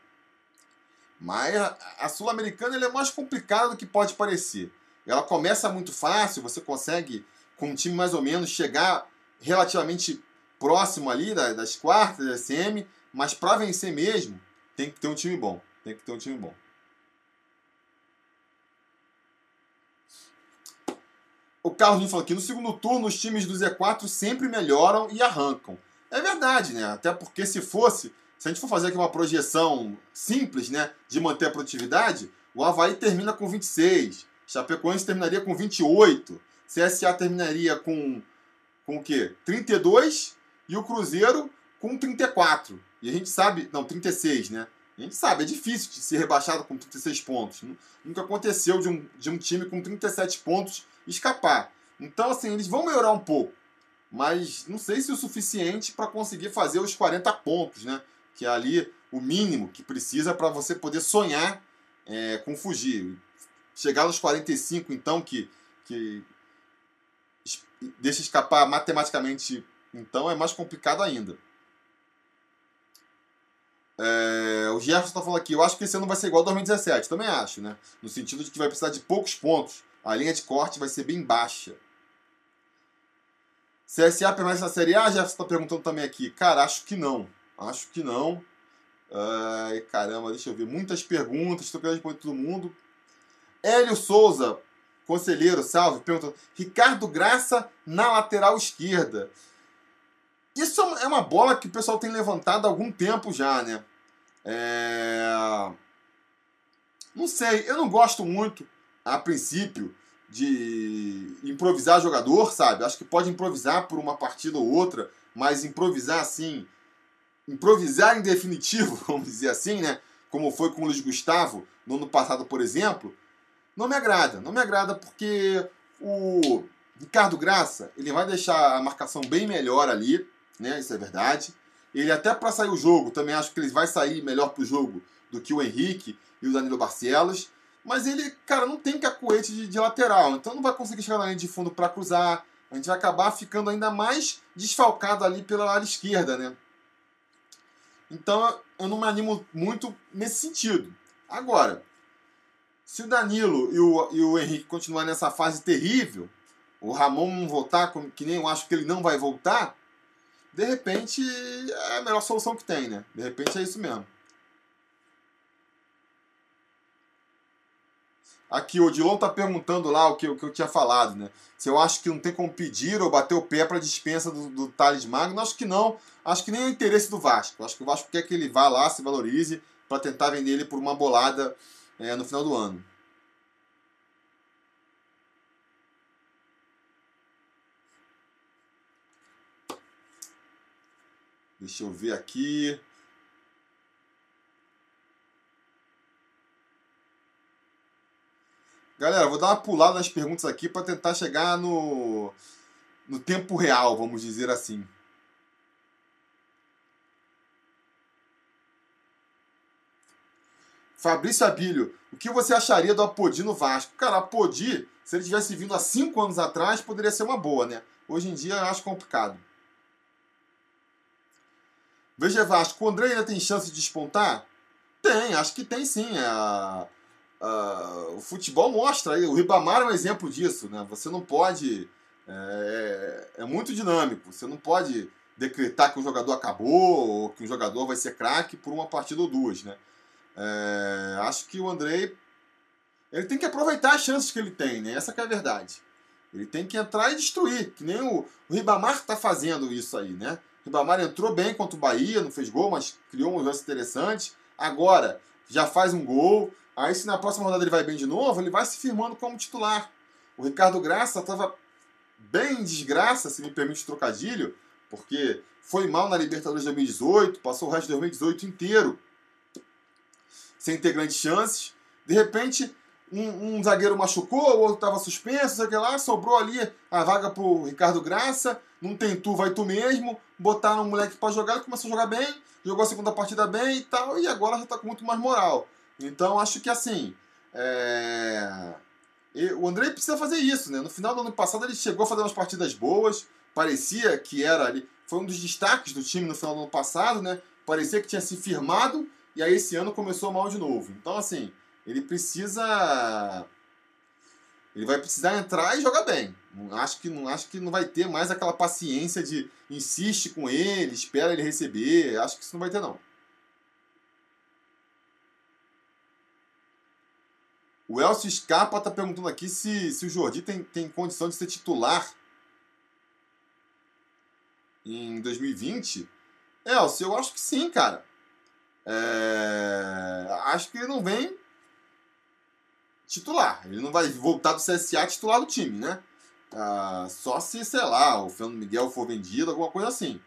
Mas a, Sul-Americana é mais complicada do que pode parecer. Ela começa muito fácil, você consegue, com um time mais ou menos, chegar relativamente próximo ali das, das quartas, da SM, mas para vencer mesmo, tem que ter um time bom. Tem que ter um time bom. O Carlos me falou aqui, no segundo turno os times do Z4 sempre melhoram e arrancam. É verdade, né? Até porque se fosse, se a gente for fazer aqui uma projeção simples, né, de manter a produtividade, o Havaí termina com 26, Chapecoense terminaria com 28, CSA terminaria com com o quê? 32 e o Cruzeiro com 34. E a gente sabe, não, 36, né? A gente sabe, é difícil de ser rebaixado com 36 pontos. Nunca aconteceu de um, de um time com 37 pontos escapar. Então, assim, eles vão melhorar um pouco mas não sei se o suficiente para conseguir fazer os 40 pontos, né? Que é ali o mínimo que precisa para você poder sonhar é, com fugir. Chegar aos 45, então, que, que deixa escapar matematicamente, então, é mais complicado ainda. É, o Gerson está falando aqui, eu acho que esse ano vai ser igual ao 2017, também acho, né? No sentido de que vai precisar de poucos pontos. A linha de corte vai ser bem baixa. CSA permanece na Série A? Jefferson está perguntando também aqui. Cara, acho que não. Acho que não. Ai, caramba, deixa eu ver. Muitas perguntas, estou querendo responder todo mundo. Hélio Souza, conselheiro, salve, perguntando. Ricardo Graça na lateral esquerda. Isso é uma bola que o pessoal tem levantado há algum tempo já, né? É... Não sei, eu não gosto muito, a princípio, de improvisar jogador, sabe? Acho que pode improvisar por uma partida ou outra, mas improvisar assim, improvisar em definitivo, <laughs> vamos dizer assim, né? Como foi com o Luiz Gustavo no ano passado, por exemplo, não me agrada. Não me agrada porque o Ricardo Graça, ele vai deixar a marcação bem melhor ali, né? Isso é verdade. Ele até para sair o jogo, também acho que ele vai sair melhor para o jogo do que o Henrique e o Danilo Barcelos. Mas ele, cara, não tem cacuete de, de lateral, então não vai conseguir chegar na linha de fundo para cruzar. A gente vai acabar ficando ainda mais desfalcado ali pela área esquerda, né? Então eu não me animo muito nesse sentido. Agora, se o Danilo e o, e o Henrique continuarem nessa fase terrível, o Ramon não voltar, que nem eu acho que ele não vai voltar, de repente é a melhor solução que tem, né? De repente é isso mesmo. Aqui, o Odilon tá perguntando lá o que, o que eu tinha falado, né? Se eu acho que não tem como pedir ou bater o pé para dispensa do, do Thales Magno, acho que não. Acho que nem é o interesse do Vasco. Acho que o Vasco quer que ele vá lá, se valorize, para tentar vender ele por uma bolada é, no final do ano. Deixa eu ver aqui. Galera, vou dar uma pulada nas perguntas aqui para tentar chegar no, no tempo real, vamos dizer assim. Fabrício Abílio, o que você acharia do Apodi no Vasco? Cara, Apodi, se ele tivesse vindo há cinco anos atrás, poderia ser uma boa, né? Hoje em dia eu acho complicado. Veja Vasco, o André ainda tem chance de despontar? Tem, acho que tem sim. A uh, o futebol mostra aí, o Ribamar é um exemplo disso, né? Você não pode. É, é, é muito dinâmico, você não pode decretar que o jogador acabou ou que o jogador vai ser craque por uma partida ou duas, né? É, acho que o Andrei ele tem que aproveitar as chances que ele tem, né? Essa é a verdade. Ele tem que entrar e destruir, que nem o, o Ribamar está fazendo isso aí, né? O Ribamar entrou bem contra o Bahia, não fez gol, mas criou um lance interessante. Agora já faz um gol. Aí se na próxima rodada ele vai bem de novo, ele vai se firmando como titular. O Ricardo Graça estava bem em desgraça, se me permite o trocadilho, porque foi mal na Libertadores de 2018, passou o resto de 2018 inteiro sem ter grandes chances. De repente, um, um zagueiro machucou, o outro estava suspenso, sei lá, sobrou ali a vaga pro Ricardo Graça. Não tem tu, vai tu mesmo. Botaram um moleque para jogar, ele começou a jogar bem, jogou a segunda partida bem e tal, e agora já está com muito mais moral. Então acho que assim. É... O André precisa fazer isso, né? No final do ano passado ele chegou a fazer umas partidas boas, parecia que era ali. Foi um dos destaques do time no final do ano passado, né? Parecia que tinha se firmado, e aí esse ano começou mal de novo. Então, assim, ele precisa. Ele vai precisar entrar e jogar bem. Acho que, não, acho que não vai ter mais aquela paciência de insiste com ele, espera ele receber. Acho que isso não vai ter, não. O Elcio Scarpa está perguntando aqui se, se o Jordi tem, tem condição de ser titular em 2020. Elcio, eu acho que sim, cara. É... Acho que ele não vem titular. Ele não vai voltar do CSA titular do time, né? Ah, só se, sei lá, o Fernando Miguel for vendido, alguma coisa assim.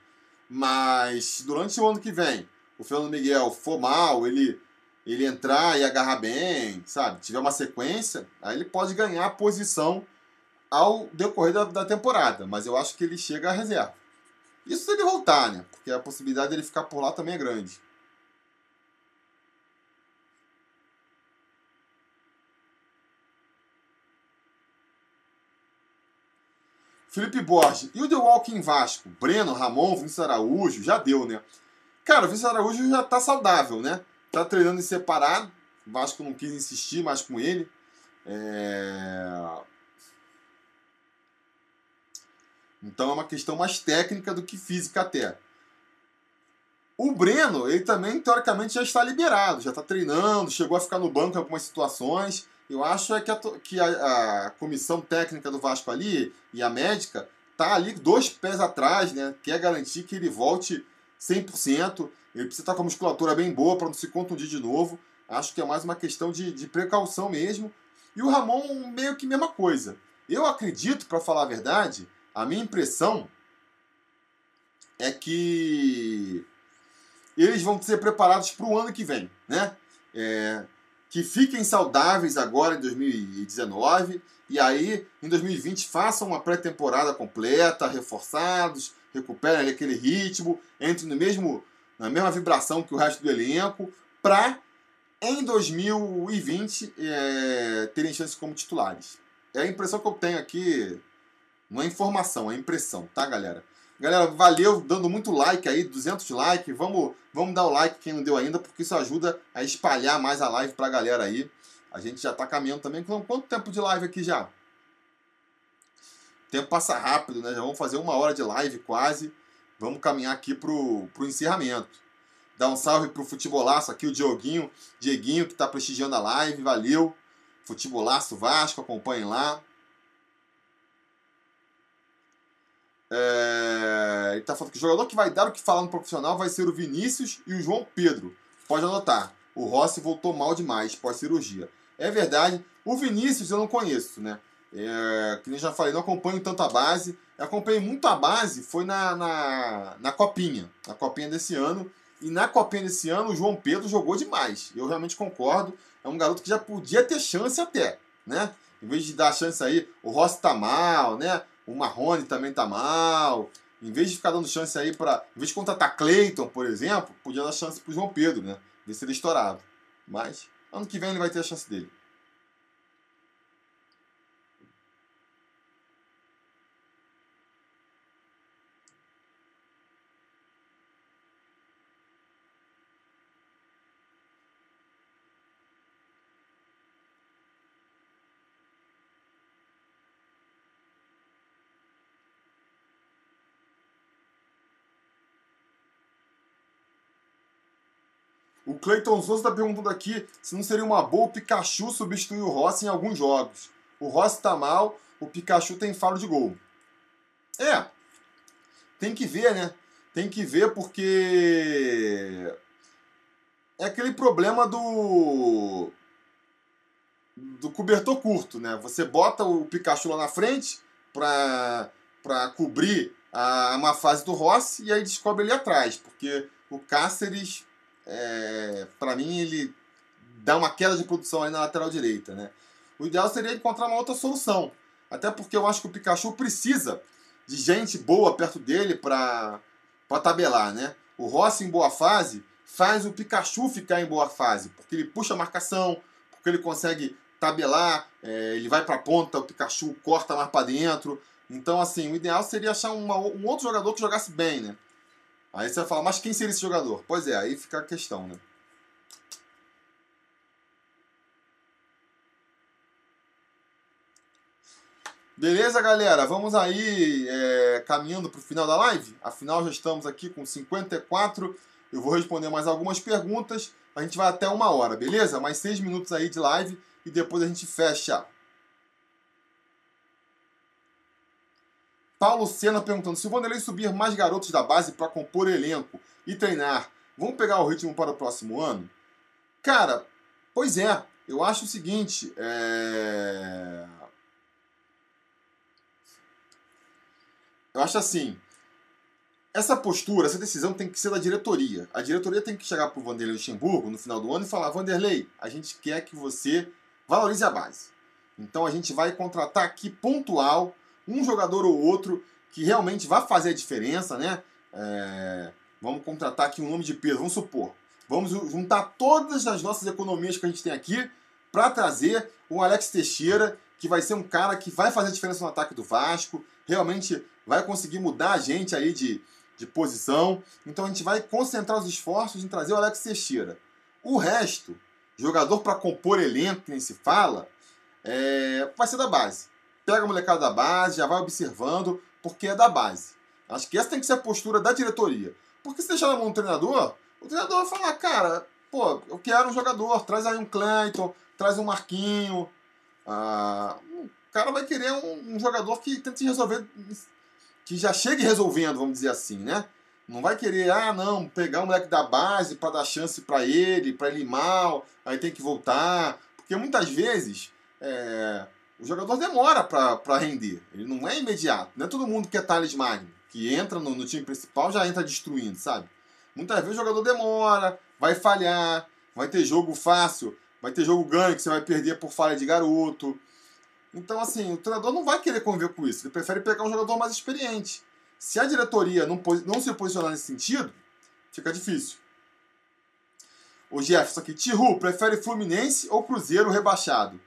Mas durante o ano que vem, o Fernando Miguel for mal, ele, ele entrar e agarrar bem, sabe? Tiver uma sequência, aí ele pode ganhar a posição ao decorrer da, da temporada. Mas eu acho que ele chega à reserva. Isso se ele voltar, né? Porque a possibilidade dele ficar por lá também é grande. Felipe Borges. E o The Walking Vasco? Breno, Ramon, Vinícius Araújo, já deu, né? Cara, o Vinícius Araújo já tá saudável, né? Tá treinando em separado. O Vasco não quis insistir mais com ele. É... Então é uma questão mais técnica do que física até. O Breno, ele também, teoricamente, já está liberado, já está treinando, chegou a ficar no banco em algumas situações. Eu acho é que, a, que a, a, comissão técnica do Vasco ali e a médica tá ali dois pés atrás, né? Quer garantir que ele volte 100%. Ele precisa estar com a musculatura bem boa para não se contundir de novo. Acho que é mais uma questão de, de precaução mesmo. E o Ramon, meio que mesma coisa. Eu acredito, para falar a verdade, a minha impressão é que eles vão ser preparados para o ano que vem, né? É, que fiquem saudáveis agora em 2019 e aí em 2020 façam uma pré-temporada completa, reforçados, recuperem aquele ritmo, entrem no mesmo, na mesma vibração que o resto do elenco, para em 2020 é, terem chances como titulares. É a impressão que eu tenho aqui, não é informação, é impressão, tá, galera? Galera, valeu, dando muito like aí, 200 likes. Vamos, vamos dar o like quem não deu ainda, porque isso ajuda a espalhar mais a live pra galera aí. A gente já tá caminhando também. Quanto tempo de live aqui já? O tempo passa rápido, né? Já vamos fazer uma hora de live quase. Vamos caminhar aqui pro, pro encerramento. Dá um salve pro futebolaço aqui, o Dioguinho, Dieguinho, que tá prestigiando a live. Valeu. Futebolaço Vasco, acompanhem lá. É, ele está falando que o jogador que vai dar o que falar no profissional vai ser o Vinícius e o João Pedro. Pode anotar. O Rossi voltou mal demais pós-cirurgia. É verdade. O Vinícius eu não conheço, né? É, que nem já falei, não acompanho tanto a base. Eu acompanhei muito a base, foi na, na, na Copinha. Na Copinha desse ano. E na Copinha desse ano, o João Pedro jogou demais. Eu realmente concordo. É um garoto que já podia ter chance até, né? Em vez de dar chance aí, o Rossi tá mal, né? O Marrone também tá mal. Em vez de ficar dando chance aí para. Em vez de contratar Cleiton, por exemplo, podia dar chance pro João Pedro, né? Ver se ele estourava. Mas ano que vem ele vai ter a chance dele. O Cleiton Souza está perguntando aqui se não seria uma boa o Pikachu substituir o Rossi em alguns jogos. O Rossi está mal, o Pikachu tem falo de gol. É, tem que ver, né? Tem que ver porque é aquele problema do do cobertor curto, né? Você bota o Pikachu lá na frente para para cobrir a uma fase do Rossi e aí descobre ele atrás, porque o Cáceres, é, para mim, ele dá uma queda de produção aí na lateral direita, né? O ideal seria encontrar uma outra solução, até porque eu acho que o Pikachu precisa de gente boa perto dele para tabelar, né? O Rossi em boa fase faz o Pikachu ficar em boa fase, porque ele puxa a marcação, porque ele consegue tabelar, é, ele vai para a ponta, o Pikachu corta mais para dentro. Então, assim, o ideal seria achar uma, um outro jogador que jogasse bem, né? Aí você vai falar, mas quem seria esse jogador? Pois é, aí fica a questão, né? Beleza, galera? Vamos aí é, caminhando para o final da live. Afinal, já estamos aqui com 54. Eu vou responder mais algumas perguntas. A gente vai até uma hora, beleza? Mais seis minutos aí de live e depois a gente fecha. Paulo Sena perguntando: se o Vanderlei subir mais garotos da base para compor elenco e treinar, vão pegar o ritmo para o próximo ano? Cara, pois é. Eu acho o seguinte: é... eu acho assim. Essa postura, essa decisão tem que ser da diretoria. A diretoria tem que chegar para o Vanderlei Luxemburgo no final do ano e falar: Vanderlei, a gente quer que você valorize a base. Então a gente vai contratar aqui pontual um jogador ou outro que realmente vai fazer a diferença, né? É... vamos contratar aqui um nome de peso, vamos supor. Vamos juntar todas as nossas economias que a gente tem aqui para trazer o Alex Teixeira, que vai ser um cara que vai fazer a diferença no ataque do Vasco, realmente vai conseguir mudar a gente aí de, de posição. Então a gente vai concentrar os esforços em trazer o Alex Teixeira. O resto, jogador para compor elenco, que nem se fala, é, vai ser da base. Pega a molecada da base, já vai observando, porque é da base. Acho que essa tem que ser a postura da diretoria. Porque se deixar na mão do treinador, o treinador vai falar, cara, pô, eu quero um jogador, traz aí um Clayton, traz um Marquinho. Ah, o cara vai querer um, um jogador que tente resolver que já chegue resolvendo, vamos dizer assim, né? Não vai querer, ah, não, pegar o moleque da base para dar chance para ele, para ele ir mal, aí tem que voltar. Porque muitas vezes é, o jogador demora para render. Ele não é imediato. Não é todo mundo que é Magno, que entra no, no time principal já entra destruindo, sabe? Muitas vezes o jogador demora, vai falhar, vai ter jogo fácil, vai ter jogo ganho que você vai perder por falha de garoto. Então, assim, o treinador não vai querer conviver com isso. Ele prefere pegar um jogador mais experiente. Se a diretoria não, não se posicionar nesse sentido, fica difícil. O Jefferson aqui, Tiru, prefere Fluminense ou Cruzeiro rebaixado?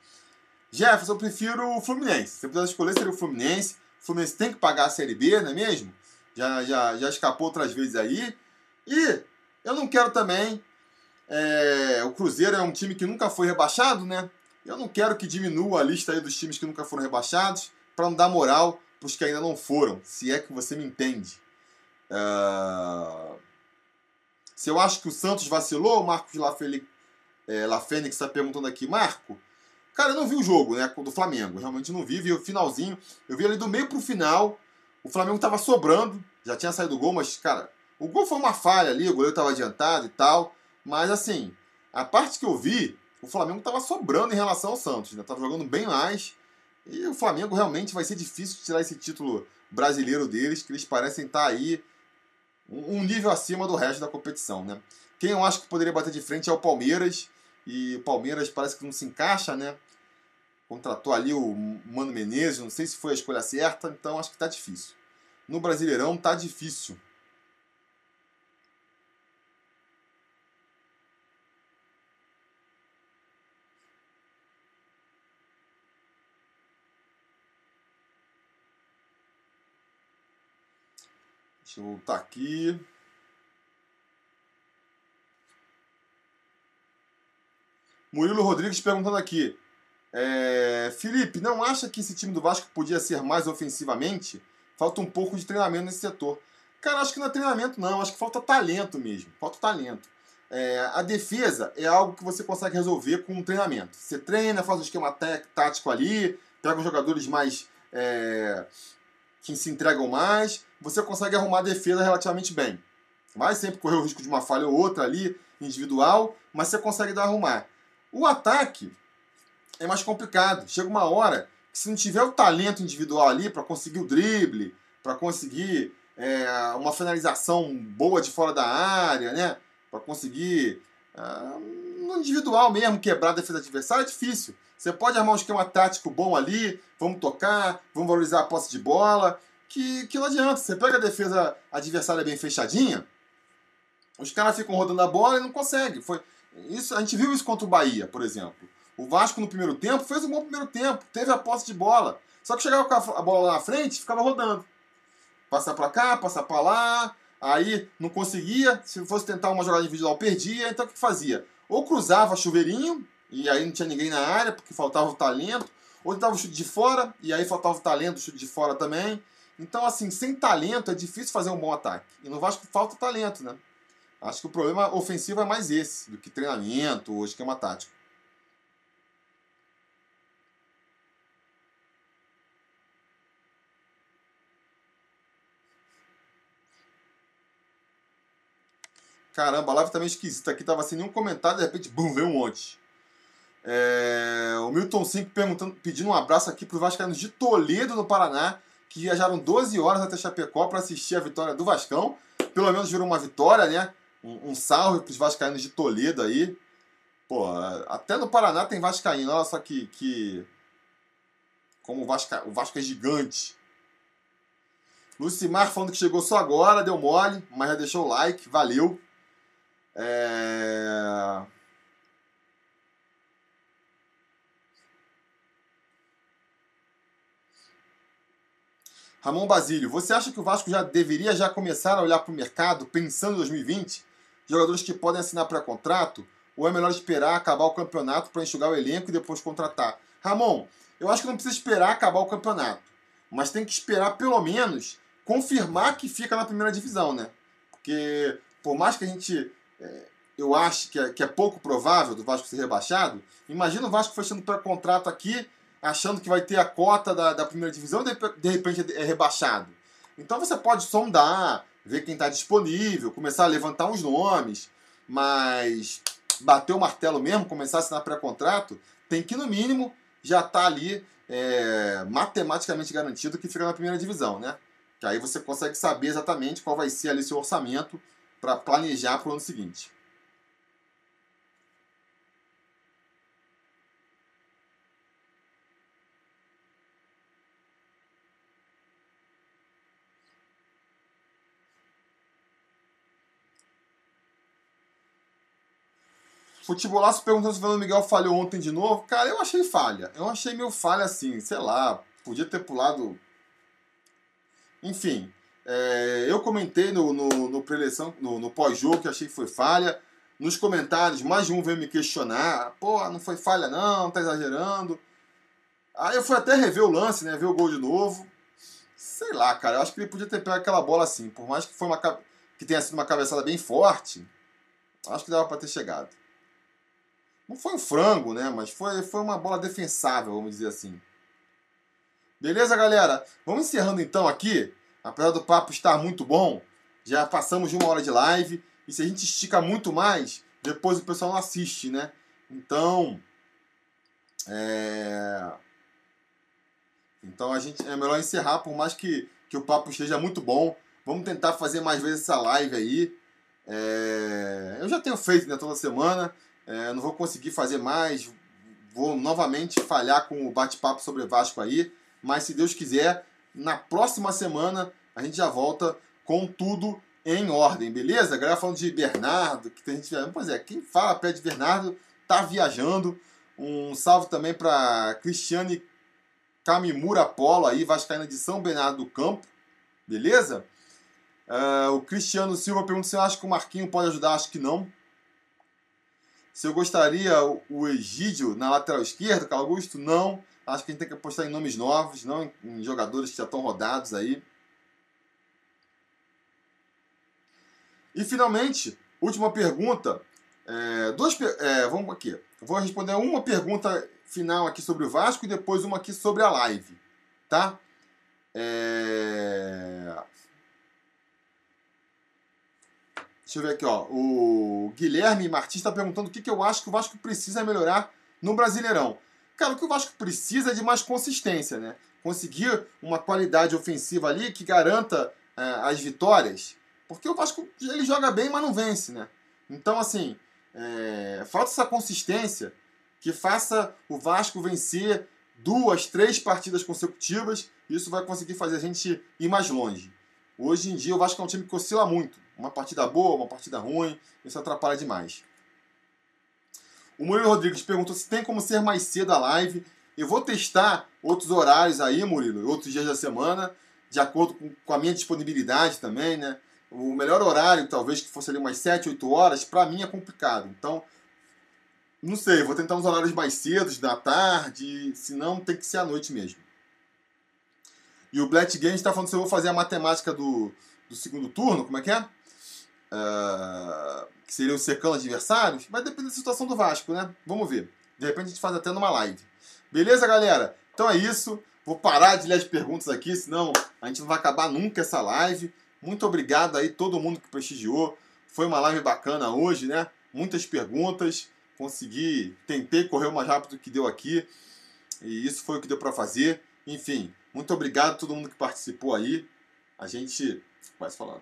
Jefferson, eu prefiro o Fluminense. Se eu pudesse escolher, seria o Fluminense. O Fluminense tem que pagar a Série B, não é mesmo? Já, já, já escapou outras vezes aí. E eu não quero também. É, o Cruzeiro é um time que nunca foi rebaixado, né? Eu não quero que diminua a lista aí dos times que nunca foram rebaixados, para não dar moral para os que ainda não foram, se é que você me entende. Uh... Se eu acho que o Santos vacilou, o Marcos Lafele... é, Lafênix está perguntando aqui, Marco, cara, eu não vi o jogo né, do Flamengo, realmente não vi, vi o finalzinho, eu vi ali do meio para o final, o Flamengo estava sobrando, já tinha saído o gol, mas, cara, o gol foi uma falha ali, o goleiro estava adiantado e tal, mas assim, a parte que eu vi, o Flamengo estava sobrando em relação ao Santos, né? jogando bem mais. E o Flamengo realmente vai ser difícil tirar esse título brasileiro deles, que eles parecem estar tá aí um nível acima do resto da competição. Né? Quem eu acho que poderia bater de frente é o Palmeiras, e o Palmeiras parece que não se encaixa, né? Contratou ali o Mano Menezes, não sei se foi a escolha certa, então acho que está difícil. No Brasileirão está difícil. Deixa eu voltar aqui. Murilo Rodrigues perguntando aqui. É, Felipe, não acha que esse time do Vasco podia ser mais ofensivamente? Falta um pouco de treinamento nesse setor. Cara, acho que não é treinamento, não. Acho que falta talento mesmo. Falta talento. é, a defesa é algo que você consegue resolver com um treinamento. Você treina, faz um esquema tático ali, pega os jogadores mais. É, que se entregam mais, você consegue arrumar a defesa relativamente bem. Vai sempre correr o risco de uma falha ou outra ali, individual, mas você consegue dar arrumar. O ataque é mais complicado. Chega uma hora que se não tiver o talento individual ali para conseguir o drible, para conseguir é, uma finalização boa de fora da área, né? para conseguir uh, no individual mesmo quebrar a defesa adversária é difícil. Você pode armar um esquema tático bom ali, vamos tocar, vamos valorizar a posse de bola, que, que não adianta. Você pega a defesa adversária bem fechadinha, os caras ficam rodando a bola e não conseguem. Foi, isso, a gente viu isso contra o Bahia, por exemplo. O Vasco no primeiro tempo fez um bom primeiro tempo, teve a posse de bola. Só que chegava com a bola lá na frente ficava rodando. Passar para cá, passar para lá, Aí não conseguia, se fosse tentar uma jogada individual, perdia. Então o que fazia? Ou cruzava chuveirinho, e aí não tinha ninguém na área, porque faltava o talento, ou tentava o chute de fora, e aí faltava o talento, o chute de fora também. Então, assim, sem talento é difícil fazer um bom ataque. E no Vasco falta talento, né? Acho que o problema ofensivo é mais esse, do que treinamento ou esquema tático. Caramba, a live tá meio esquisita aqui, tava sem nenhum comentário, de repente, bum, veio um monte. É, o Milton 5 perguntando, pedindo um abraço aqui para os Vascaínos de Toledo, no Paraná, que viajaram 12 horas até Chapecó para assistir a vitória do Vascão. Pelo menos virou uma vitória, né? Um, um salve para os Vascaínos de Toledo aí. Pô, até no Paraná tem Vascaíno, olha só que. que... Como o, Vasca... o Vasco é gigante. Lucimar falando que chegou só agora, deu mole, mas já deixou o like, valeu. É... Ramon Basílio, você acha que o Vasco já deveria já começar a olhar para o mercado pensando em 2020? Jogadores que podem assinar pré-contrato? Ou é melhor esperar acabar o campeonato para enxugar o elenco e depois contratar? Ramon, eu acho que não precisa esperar acabar o campeonato. Mas tem que esperar pelo menos confirmar que fica na primeira divisão, né? Porque por mais que a gente é, eu acho que é, que é pouco provável do Vasco ser rebaixado, imagina o Vasco fechando pré-contrato aqui, achando que vai ter a cota da, da primeira divisão e de, de repente é rebaixado. Então você pode sondar, ver quem está disponível, começar a levantar uns nomes, mas bater o martelo mesmo, começar a assinar pré-contrato, tem que no mínimo já estar tá ali é, matematicamente garantido que fica na primeira divisão, né? Que aí você consegue saber exatamente qual vai ser ali seu orçamento para planejar para o ano seguinte. Futebolaço perguntando se o Fernando Miguel falhou ontem de novo. Cara, eu achei falha. Eu achei meio falha assim, sei lá. Podia ter pulado. Enfim, é, eu comentei no, no, no pré-eleição, no, no pós-jogo, que achei que foi falha. Nos comentários, mais de um veio me questionar. Pô, não foi falha não, tá exagerando. Aí eu fui até rever o lance, né? Ver o gol de novo. Sei lá, cara. Eu acho que ele podia ter pego aquela bola assim. Por mais que, foi uma, que tenha sido uma cabeçada bem forte, acho que dava para ter chegado. Não foi um frango, né? Mas foi, foi uma bola defensável, vamos dizer assim. Beleza, galera? Vamos encerrando então aqui. Apesar do papo estar muito bom, já passamos de uma hora de live. E se a gente estica muito mais, depois o pessoal não assiste, né? Então. É... Então a gente é melhor encerrar, por mais que, que o papo esteja muito bom. Vamos tentar fazer mais vezes essa live aí. É... Eu já tenho feito né, toda semana. É, não vou conseguir fazer mais. Vou novamente falhar com o bate-papo sobre Vasco aí. Mas se Deus quiser, na próxima semana a gente já volta com tudo em ordem, beleza? A galera falando de Bernardo, que tem gente. Pois é, quem fala pé de Bernardo tá viajando. Um salve também para Cristiane Camimura Polo aí, Vascaína de São Bernardo do Campo, beleza? Uh, o Cristiano Silva pergunta se eu acho que o Marquinho pode ajudar, acho que não. Se eu gostaria o Egídio na lateral esquerda, Carlos Augusto, não. Acho que a gente tem que apostar em nomes novos, não em jogadores que já estão rodados aí. E finalmente, última pergunta. É, duas, é, vamos aqui. Vou responder uma pergunta final aqui sobre o Vasco e depois uma aqui sobre a live, tá? É... Deixa eu ver aqui, ó. O Guilherme Martins está perguntando o que, que eu acho que o Vasco precisa melhorar no Brasileirão. Cara, o que o Vasco precisa é de mais consistência, né? Conseguir uma qualidade ofensiva ali que garanta é, as vitórias. Porque o Vasco ele joga bem, mas não vence, né? Então, assim, é, falta essa consistência que faça o Vasco vencer duas, três partidas consecutivas. Isso vai conseguir fazer a gente ir mais longe. Hoje em dia o Vasco é um time que oscila muito. Uma partida boa, uma partida ruim, isso atrapalha demais. O Murilo Rodrigues perguntou se tem como ser mais cedo a live. Eu vou testar outros horários aí, Murilo, outros dias da semana, de acordo com, com a minha disponibilidade também, né? O melhor horário, talvez que fosse ali umas 7, 8 horas, para mim é complicado. Então, não sei, vou tentar uns horários mais cedos, da tarde, se não tem que ser à noite mesmo. E o Black Games está falando se eu vou fazer a matemática do, do segundo turno, como é que é? Uh, que seriam secando adversários, vai depender da situação do Vasco, né? Vamos ver. De repente a gente faz até numa live. Beleza, galera? Então é isso. Vou parar de ler as perguntas aqui, senão a gente não vai acabar nunca essa live. Muito obrigado aí todo mundo que prestigiou. Foi uma live bacana hoje, né? Muitas perguntas. Consegui, tentei correr o mais rápido que deu aqui. E isso foi o que deu para fazer. Enfim, muito obrigado a todo mundo que participou aí. A gente vai se falando.